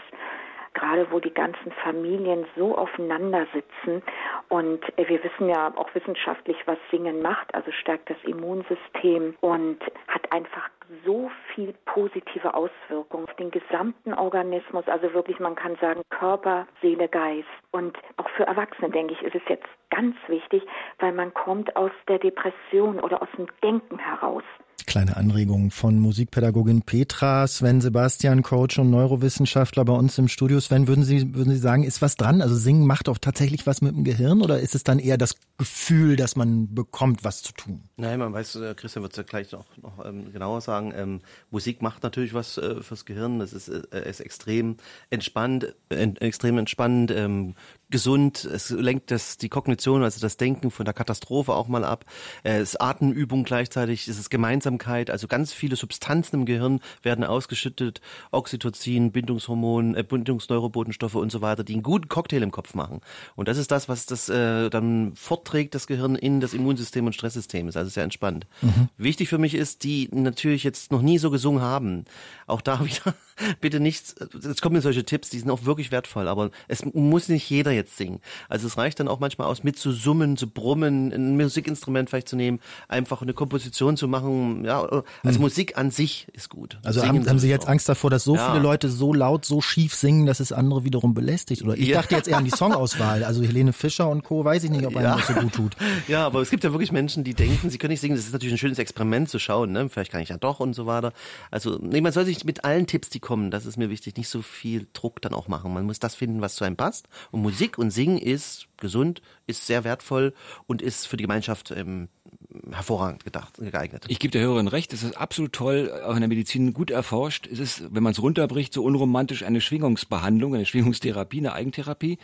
gerade wo die ganzen Familien so aufeinander sitzen. Und äh, wir wissen ja auch wissenschaftlich, was Singen macht, also stärkt das Immunsystem und hat einfach so viel positive Auswirkungen auf den gesamten Organismus. Also wirklich, man kann sagen, Körper, Seele, Geist. Und auch für Erwachsene, denke ich, ist es jetzt ganz wichtig, weil man kommt aus der Depression oder aus dem Denken heraus. Kleine Anregung von Musikpädagogin Petra, Sven Sebastian, Coach und Neurowissenschaftler bei uns im Studio. Sven, würden Sie, würden Sie sagen, ist was dran? Also Singen macht auch tatsächlich was mit dem Gehirn oder ist es dann eher das Gefühl, dass man bekommt, was zu tun? Nein, man weiß, äh, Christian wird es ja gleich noch, noch ähm, genauer sagen. Ähm, Musik macht natürlich was äh, fürs Gehirn. Das ist, äh, ist extrem entspannt, äh, extrem entspannend. Ähm, gesund, es lenkt das, die Kognition, also das Denken von der Katastrophe auch mal ab. Äh, es ist Atemübung gleichzeitig, es ist Gemeinsamkeit, also ganz viele Substanzen im Gehirn werden ausgeschüttet, Oxytocin, Bindungshormon, äh, Bindungsneurobotenstoffe und so weiter, die einen guten Cocktail im Kopf machen. Und das ist das, was das äh, dann fortträgt, das Gehirn in das Immunsystem und Stresssystem. Ist also sehr entspannt. Mhm. Wichtig für mich ist, die natürlich jetzt noch nie so gesungen haben, auch da wieder bitte nicht, es kommen solche Tipps, die sind auch wirklich wertvoll, aber es muss nicht jeder jetzt singen. Also es reicht dann auch manchmal aus, mit zu summen, zu brummen, ein Musikinstrument vielleicht zu nehmen, einfach eine Komposition zu machen. Ja, also hm. Musik an sich ist gut. Also haben, haben Sie jetzt Angst davor, dass so ja. viele Leute so laut, so schief singen, dass es andere wiederum belästigt? Oder ich ja. dachte jetzt eher an die Songauswahl. Also Helene Fischer und Co. weiß ich nicht, ob einem ja. das so gut tut. Ja, aber es gibt ja wirklich Menschen, die denken, sie können nicht singen. Das ist natürlich ein schönes Experiment zu schauen. Ne? Vielleicht kann ich ja doch und so weiter. Also nee, man soll sich mit allen Tipps, die kommen, das ist mir wichtig, nicht so viel Druck dann auch machen. Man muss das finden, was zu einem passt. Und Musik Musik und Singen ist gesund, ist sehr wertvoll und ist für die Gemeinschaft ähm, hervorragend gedacht, geeignet. Ich gebe der Hörerin recht, es ist absolut toll, auch in der Medizin gut erforscht. Es ist, wenn man es runterbricht, so unromantisch eine Schwingungsbehandlung, eine Schwingungstherapie, eine Eigentherapie.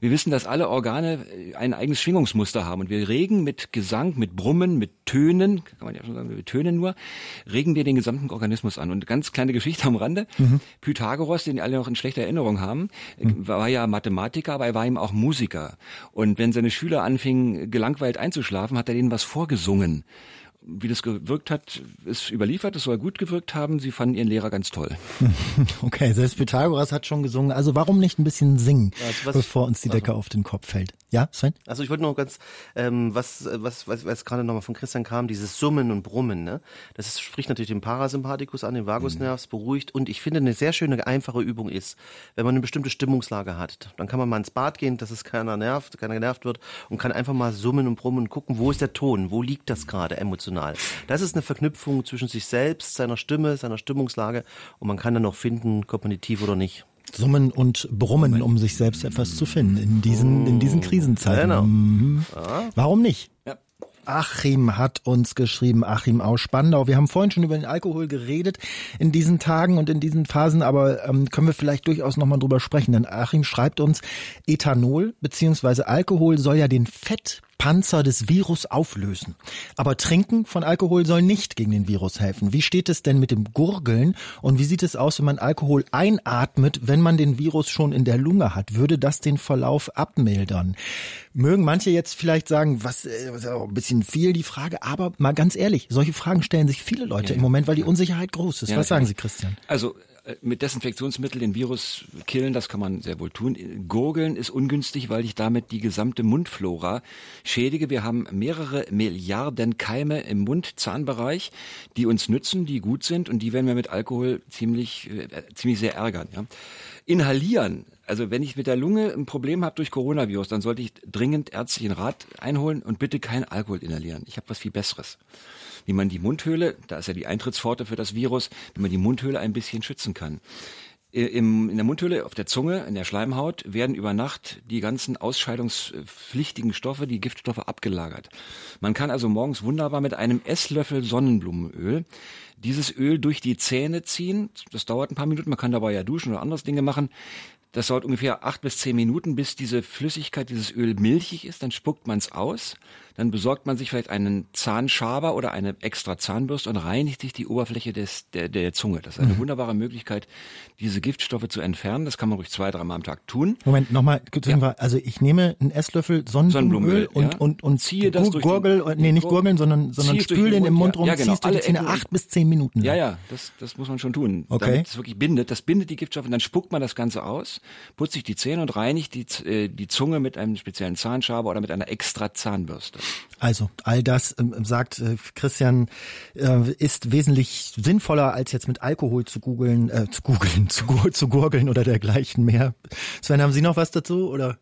Wir wissen, dass alle Organe ein eigenes Schwingungsmuster haben und wir regen mit Gesang, mit Brummen, mit Tönen, kann man ja schon sagen, wir tönen nur, regen wir den gesamten Organismus an. Und ganz kleine Geschichte am Rande. Mhm. Pythagoras, den alle noch in schlechter Erinnerung haben, mhm. war ja Mathematiker, aber er war eben auch Musiker. Und wenn seine Schüler anfingen, gelangweilt einzuschlafen, hat er denen was vorgesungen gesungen. Wie das gewirkt hat, ist überliefert, es soll gut gewirkt haben. Sie fanden ihren Lehrer ganz toll. Okay, selbst Pythagoras hat schon gesungen. Also warum nicht ein bisschen singen, also bevor uns die Decke also. auf den Kopf fällt? Ja, Sven? Also ich wollte noch ganz, ähm, was, was, was, was gerade nochmal von Christian kam, dieses Summen und Brummen, ne? Das ist, spricht natürlich den Parasympathikus an, den Vagusnervs, mhm. beruhigt. Und ich finde, eine sehr schöne, einfache Übung ist, wenn man eine bestimmte Stimmungslage hat, dann kann man mal ins Bad gehen, dass es keiner nervt, keiner genervt wird und kann einfach mal summen und brummen und gucken, wo ist der Ton, wo liegt das gerade emotional. Das ist eine Verknüpfung zwischen sich selbst, seiner Stimme, seiner Stimmungslage und man kann dann noch finden, kognitiv oder nicht. Summen und Brummen, um sich selbst etwas zu finden in diesen, in diesen Krisenzeiten. Genau. Mhm. Warum nicht? Ja. Achim hat uns geschrieben, Achim aus Spandau. Wir haben vorhin schon über den Alkohol geredet in diesen Tagen und in diesen Phasen, aber ähm, können wir vielleicht durchaus nochmal drüber sprechen, denn Achim schreibt uns, Ethanol bzw. Alkohol soll ja den Fett Panzer des Virus auflösen. Aber Trinken von Alkohol soll nicht gegen den Virus helfen. Wie steht es denn mit dem Gurgeln und wie sieht es aus, wenn man Alkohol einatmet, wenn man den Virus schon in der Lunge hat? Würde das den Verlauf abmildern? Mögen manche jetzt vielleicht sagen, was, äh, was ein bisschen viel die Frage, aber mal ganz ehrlich, solche Fragen stellen sich viele Leute ja, im Moment, weil die Unsicherheit groß ist. Ja, was sagen Sie, Christian? Also mit Desinfektionsmittel den Virus killen, das kann man sehr wohl tun. Gurgeln ist ungünstig, weil ich damit die gesamte Mundflora schädige. Wir haben mehrere Milliarden Keime im Mund-Zahnbereich, die uns nützen, die gut sind und die werden wir mit Alkohol ziemlich, äh, ziemlich sehr ärgern. Ja. Inhalieren also wenn ich mit der Lunge ein Problem habe durch Coronavirus, dann sollte ich dringend ärztlichen Rat einholen und bitte kein Alkohol inhalieren. Ich habe was viel Besseres wie man die Mundhöhle, da ist ja die Eintrittspforte für das Virus, wie man die Mundhöhle ein bisschen schützen kann. In der Mundhöhle, auf der Zunge, in der Schleimhaut werden über Nacht die ganzen ausscheidungspflichtigen Stoffe, die Giftstoffe abgelagert. Man kann also morgens wunderbar mit einem Esslöffel Sonnenblumenöl dieses Öl durch die Zähne ziehen. Das dauert ein paar Minuten, man kann dabei ja duschen oder anderes Dinge machen. Das dauert ungefähr acht bis zehn Minuten, bis diese Flüssigkeit, dieses Öl milchig ist. Dann spuckt man es aus. Dann besorgt man sich vielleicht einen Zahnschaber oder eine extra Zahnbürste und reinigt sich die Oberfläche des, der, der Zunge. Das ist eine mhm. wunderbare Möglichkeit, diese Giftstoffe zu entfernen. Das kann man ruhig zwei, dreimal am Tag tun. Moment, nochmal, ja. also ich nehme einen Esslöffel Sonnenblumenöl, und, ja. und, und ziehe das durch Gurgel, den, nee, nicht gurgeln, sondern, sondern spül den, im Mund rum, ja, genau. ziehst du die Zähne acht bis zehn Minuten. Lang. Ja, ja, das, das muss man schon tun. Okay. Damit es wirklich bindet. Das bindet die Giftstoffe und dann spuckt man das Ganze aus, putzt sich die Zähne und reinigt die, äh, die Zunge mit einem speziellen Zahnschaber oder mit einer extra Zahnbürste. Also all das ähm, sagt äh, Christian äh, ist wesentlich sinnvoller als jetzt mit Alkohol zu googeln, äh, zu googeln, zu, zu gurgeln oder dergleichen mehr. Sven, haben Sie noch was dazu oder?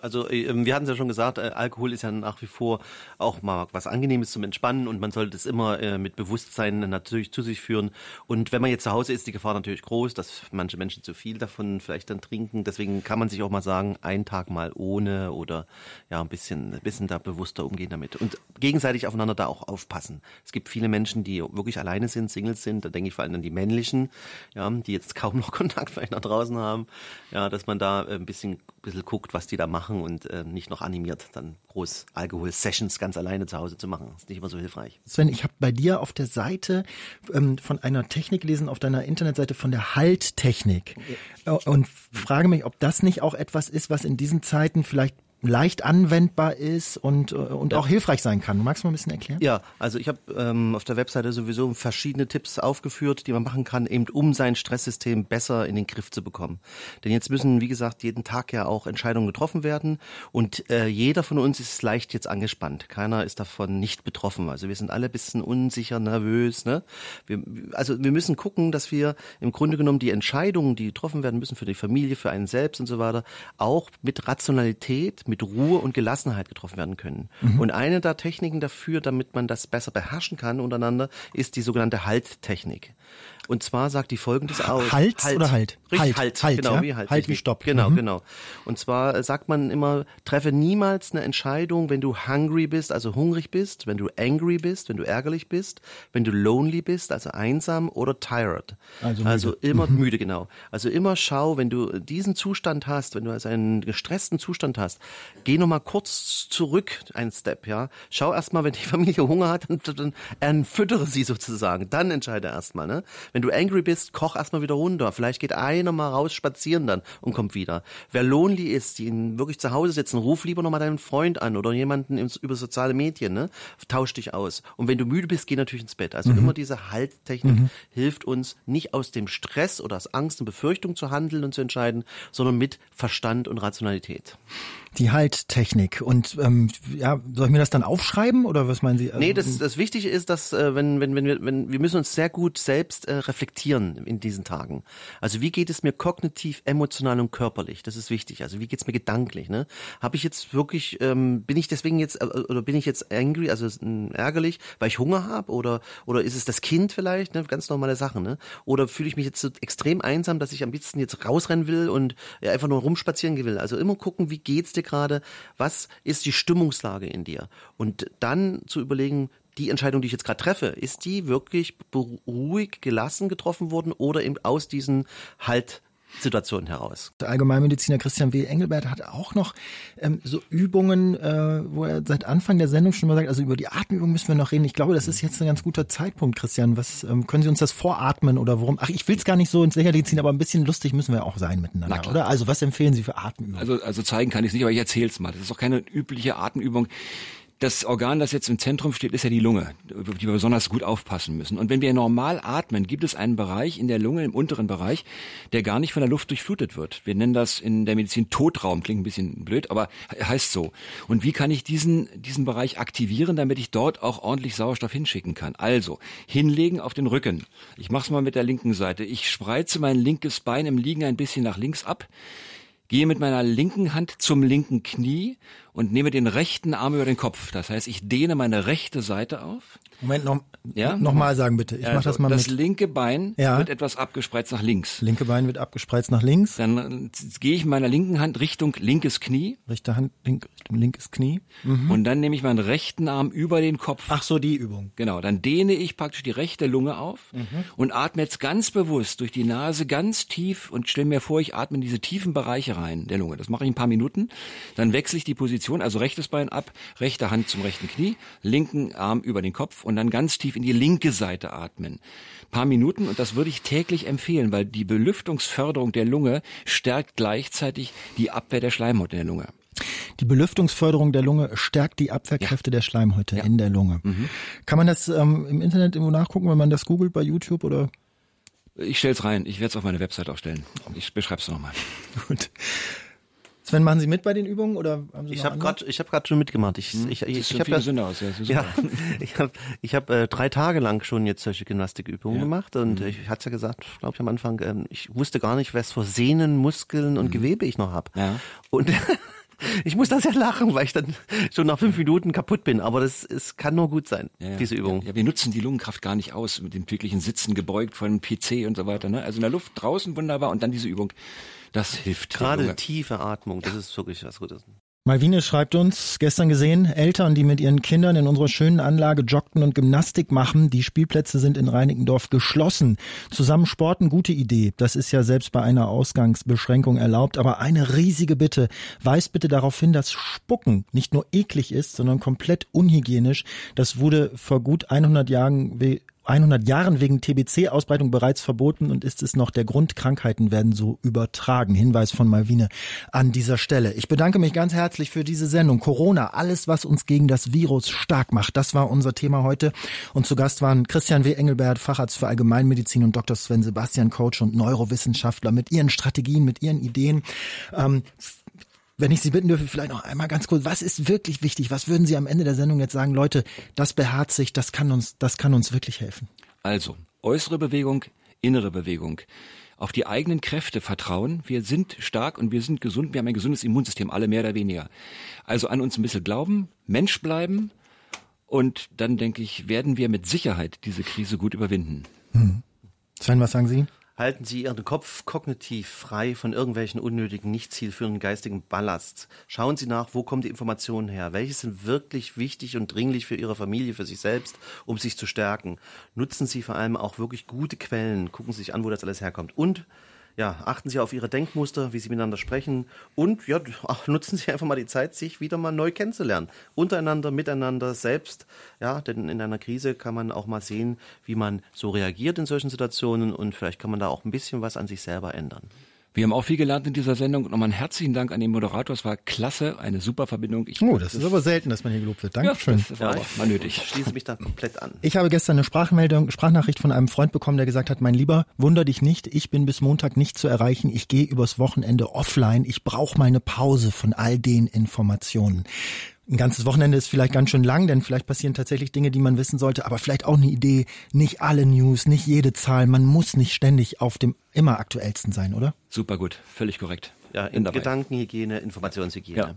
Also äh, ähm, wir hatten es ja schon gesagt, äh, Alkohol ist ja nach wie vor auch mal was Angenehmes zum Entspannen und man sollte es immer äh, mit Bewusstsein natürlich zu sich führen. Und wenn man jetzt zu Hause ist, die Gefahr natürlich groß, dass manche Menschen zu viel davon vielleicht dann trinken. Deswegen kann man sich auch mal sagen, einen Tag mal ohne oder ja ein bisschen, ein bisschen da bewusster umgehen damit und gegenseitig aufeinander da auch aufpassen. Es gibt viele Menschen, die wirklich alleine sind, Singles sind. Da denke ich vor allem an die männlichen, ja, die jetzt kaum noch Kontakt vielleicht nach draußen haben. Ja, dass man da ein bisschen, bisschen guckt, was die da da machen und äh, nicht noch animiert, dann groß Alkohol-Sessions ganz alleine zu Hause zu machen. Das ist nicht immer so hilfreich. Sven, ich habe bei dir auf der Seite ähm, von einer Technik gelesen, auf deiner Internetseite von der Halttechnik. Ja. Und frage mich, ob das nicht auch etwas ist, was in diesen Zeiten vielleicht leicht anwendbar ist und, äh, und ja. auch hilfreich sein kann. Magst du mal ein bisschen erklären? Ja, also ich habe ähm, auf der Webseite sowieso verschiedene Tipps aufgeführt, die man machen kann, eben um sein Stresssystem besser in den Griff zu bekommen. Denn jetzt müssen, wie gesagt, jeden Tag ja auch Entscheidungen getroffen werden und äh, jeder von uns ist leicht jetzt angespannt. Keiner ist davon nicht betroffen. Also wir sind alle ein bisschen unsicher, nervös. Ne? Wir, also wir müssen gucken, dass wir im Grunde genommen die Entscheidungen, die getroffen werden müssen für die Familie, für einen selbst und so weiter, auch mit Rationalität, mit mit Ruhe und Gelassenheit getroffen werden können. Mhm. Und eine der Techniken dafür, damit man das besser beherrschen kann untereinander, ist die sogenannte Halttechnik. Und zwar sagt die folgendes aus. Halt, halt oder Halt? Richtig, Halt, halt, halt genau, ja? wie Halt. Halt wie Stopp. Genau, mhm. genau. Und zwar sagt man immer, treffe niemals eine Entscheidung, wenn du hungry bist, also hungrig bist, wenn du angry bist, wenn du ärgerlich bist, wenn du lonely bist, also einsam oder tired. Also, müde. also immer mhm. müde, genau. Also immer schau, wenn du diesen Zustand hast, wenn du also einen gestressten Zustand hast, geh nochmal kurz zurück, ein Step, ja. Schau erstmal, wenn die Familie Hunger hat, dann, dann, dann füttere sie sozusagen. Dann entscheide erstmal, ne? Wenn du angry bist, koch erstmal wieder runter. Vielleicht geht einer mal raus spazieren dann und kommt wieder. Wer lonely ist, die wirklich zu Hause sitzen, ruf lieber nochmal deinen Freund an oder jemanden über soziale Medien, ne? Tausch dich aus. Und wenn du müde bist, geh natürlich ins Bett. Also mhm. immer diese Halttechnik mhm. hilft uns, nicht aus dem Stress oder aus Angst und Befürchtung zu handeln und zu entscheiden, sondern mit Verstand und Rationalität. Die Halttechnik. Und ähm, ja, soll ich mir das dann aufschreiben oder was meinen Sie? Nee, das, das Wichtige ist, dass äh, wenn, wenn, wenn wir, wenn wir müssen uns sehr gut selbst äh, reflektieren in diesen Tagen. Also wie geht es mir kognitiv, emotional und körperlich? Das ist wichtig. Also wie geht es mir gedanklich? Ne? Habe ich jetzt wirklich, ähm, bin ich deswegen jetzt äh, oder bin ich jetzt angry, also äh, ärgerlich, weil ich Hunger habe oder oder ist es das Kind vielleicht? Ne? Ganz normale Sachen. Ne? Oder fühle ich mich jetzt so extrem einsam, dass ich am liebsten jetzt rausrennen will und ja, einfach nur rumspazieren will? Also immer gucken, wie geht's dir gerade, was ist die Stimmungslage in dir? Und dann zu überlegen, die Entscheidung, die ich jetzt gerade treffe, ist die wirklich ruhig, gelassen getroffen worden oder eben aus diesen halt Situationen heraus. Der Allgemeinmediziner Christian W. Engelbert hat auch noch ähm, so Übungen, äh, wo er seit Anfang der Sendung schon mal sagt, also über die Atemübung müssen wir noch reden. Ich glaube, das ist jetzt ein ganz guter Zeitpunkt, Christian. Was ähm, können Sie uns das voratmen oder worum? Ach, ich will es gar nicht so ins Lächerliche ziehen, aber ein bisschen lustig müssen wir auch sein miteinander, oder? Also was empfehlen Sie für Atemübungen? Also, also zeigen kann ich es nicht, aber ich erzähle es mal. Das ist auch keine übliche Atemübung das Organ, das jetzt im Zentrum steht, ist ja die Lunge, die wir besonders gut aufpassen müssen. Und wenn wir normal atmen, gibt es einen Bereich in der Lunge, im unteren Bereich, der gar nicht von der Luft durchflutet wird. Wir nennen das in der Medizin Totraum, klingt ein bisschen blöd, aber heißt so. Und wie kann ich diesen, diesen Bereich aktivieren, damit ich dort auch ordentlich Sauerstoff hinschicken kann? Also, hinlegen auf den Rücken. Ich mache es mal mit der linken Seite. Ich spreize mein linkes Bein im Liegen ein bisschen nach links ab gehe mit meiner linken Hand zum linken Knie und nehme den rechten Arm über den Kopf. Das heißt, ich dehne meine rechte Seite auf. Moment, noch, ja? noch mal sagen bitte. Ich also, mach das mal Das mit. linke Bein ja. wird etwas abgespreizt nach links. Linke Bein wird abgespreizt nach links. Dann gehe ich mit meiner linken Hand Richtung linkes Knie. Rechte Hand link, Richtung linkes Knie. Mhm. Und dann nehme ich meinen rechten Arm über den Kopf. Ach so, die Übung. Genau, dann dehne ich praktisch die rechte Lunge auf mhm. und atme jetzt ganz bewusst durch die Nase ganz tief und stelle mir vor, ich atme in diese tiefen Bereiche rein der Lunge. Das mache ich ein paar Minuten. Dann wechsle ich die Position, also rechtes Bein ab, rechte Hand zum rechten Knie, linken Arm über den Kopf und dann ganz tief in die linke Seite atmen. Ein paar Minuten und das würde ich täglich empfehlen, weil die Belüftungsförderung der Lunge stärkt gleichzeitig die Abwehr der Schleimhaut in der Lunge. Die Belüftungsförderung der Lunge stärkt die Abwehrkräfte ja. der Schleimhäute ja. in der Lunge. Mhm. Kann man das ähm, im Internet irgendwo nachgucken, wenn man das googelt bei YouTube oder? Ich stell's rein. Ich werde es auf meine Website auch stellen. Ich beschreibe es nochmal. Gut. Sven, machen Sie mit bei den Übungen oder haben Sie Ich habe gerade, ich habe gerade schon mitgemacht. Ich, hm, ich, ich, ich habe ja, aus, ja, ja, ich habe, ich habe äh, drei Tage lang schon jetzt solche Gymnastikübungen ja. gemacht und mhm. ich hatte ja gesagt, glaube ich am Anfang, ähm, ich wusste gar nicht, was für Sehnen, Muskeln und mhm. Gewebe ich noch habe. Ja. Und ich muss da sehr lachen, weil ich dann schon nach fünf Minuten kaputt bin. Aber das es kann nur gut sein, ja, diese Übung. Ja, wir nutzen die Lungenkraft gar nicht aus mit dem täglichen Sitzen gebeugt vor dem PC und so weiter. Ne? Also in der Luft draußen wunderbar und dann diese Übung. Das hilft. Gerade tiefe Atmung, das ist wirklich was Gutes. Malvine schreibt uns, gestern gesehen, Eltern, die mit ihren Kindern in unserer schönen Anlage joggten und Gymnastik machen. Die Spielplätze sind in Reinickendorf geschlossen. Zusammen sporten, gute Idee. Das ist ja selbst bei einer Ausgangsbeschränkung erlaubt. Aber eine riesige Bitte. Weist bitte darauf hin, dass Spucken nicht nur eklig ist, sondern komplett unhygienisch. Das wurde vor gut 100 Jahren 100 Jahren wegen TBC-Ausbreitung bereits verboten und ist es noch der Grund, Krankheiten werden so übertragen. Hinweis von Malvine an dieser Stelle. Ich bedanke mich ganz herzlich für diese Sendung. Corona, alles, was uns gegen das Virus stark macht. Das war unser Thema heute. Und zu Gast waren Christian W. Engelbert, Facharzt für Allgemeinmedizin und Dr. Sven Sebastian, Coach und Neurowissenschaftler mit ihren Strategien, mit ihren Ideen. Ähm, wenn ich Sie bitten dürfe, vielleicht noch einmal ganz kurz, was ist wirklich wichtig? Was würden Sie am Ende der Sendung jetzt sagen, Leute, das beherzigt, das kann uns, das kann uns wirklich helfen? Also, äußere Bewegung, innere Bewegung. Auf die eigenen Kräfte vertrauen. Wir sind stark und wir sind gesund. Wir haben ein gesundes Immunsystem, alle mehr oder weniger. Also an uns ein bisschen glauben, Mensch bleiben. Und dann denke ich, werden wir mit Sicherheit diese Krise gut überwinden. Hm. Sven, was sagen Sie? Halten Sie Ihren Kopf kognitiv frei von irgendwelchen unnötigen, nicht zielführenden geistigen Ballasts. Schauen Sie nach, wo kommen die Informationen her? Welche sind wirklich wichtig und dringlich für Ihre Familie, für sich selbst, um sich zu stärken? Nutzen Sie vor allem auch wirklich gute Quellen. Gucken Sie sich an, wo das alles herkommt. Und ja, achten Sie auf Ihre Denkmuster, wie Sie miteinander sprechen und ja, ach, nutzen Sie einfach mal die Zeit, sich wieder mal neu kennenzulernen. Untereinander, miteinander, selbst. Ja, denn in einer Krise kann man auch mal sehen, wie man so reagiert in solchen Situationen und vielleicht kann man da auch ein bisschen was an sich selber ändern. Wir haben auch viel gelernt in dieser Sendung. Nochmal einen herzlichen Dank an den Moderator. Es war klasse, eine super Verbindung. Ich oh, das, das ist aber selten, dass man hier gelobt wird. Dankeschön. Ja, das war ja, mal nötig. Ich schließe mich da komplett an. Ich habe gestern eine Sprachmeldung, Sprachnachricht von einem Freund bekommen, der gesagt hat, mein Lieber, wunder dich nicht, ich bin bis Montag nicht zu erreichen. Ich gehe übers Wochenende offline. Ich brauche meine Pause von all den Informationen ein ganzes Wochenende ist vielleicht ganz schön lang, denn vielleicht passieren tatsächlich Dinge, die man wissen sollte, aber vielleicht auch eine Idee, nicht alle News, nicht jede Zahl, man muss nicht ständig auf dem immer aktuellsten sein, oder? Super gut, völlig korrekt. Ja, in Gedankenhygiene, Informationshygiene. Ja.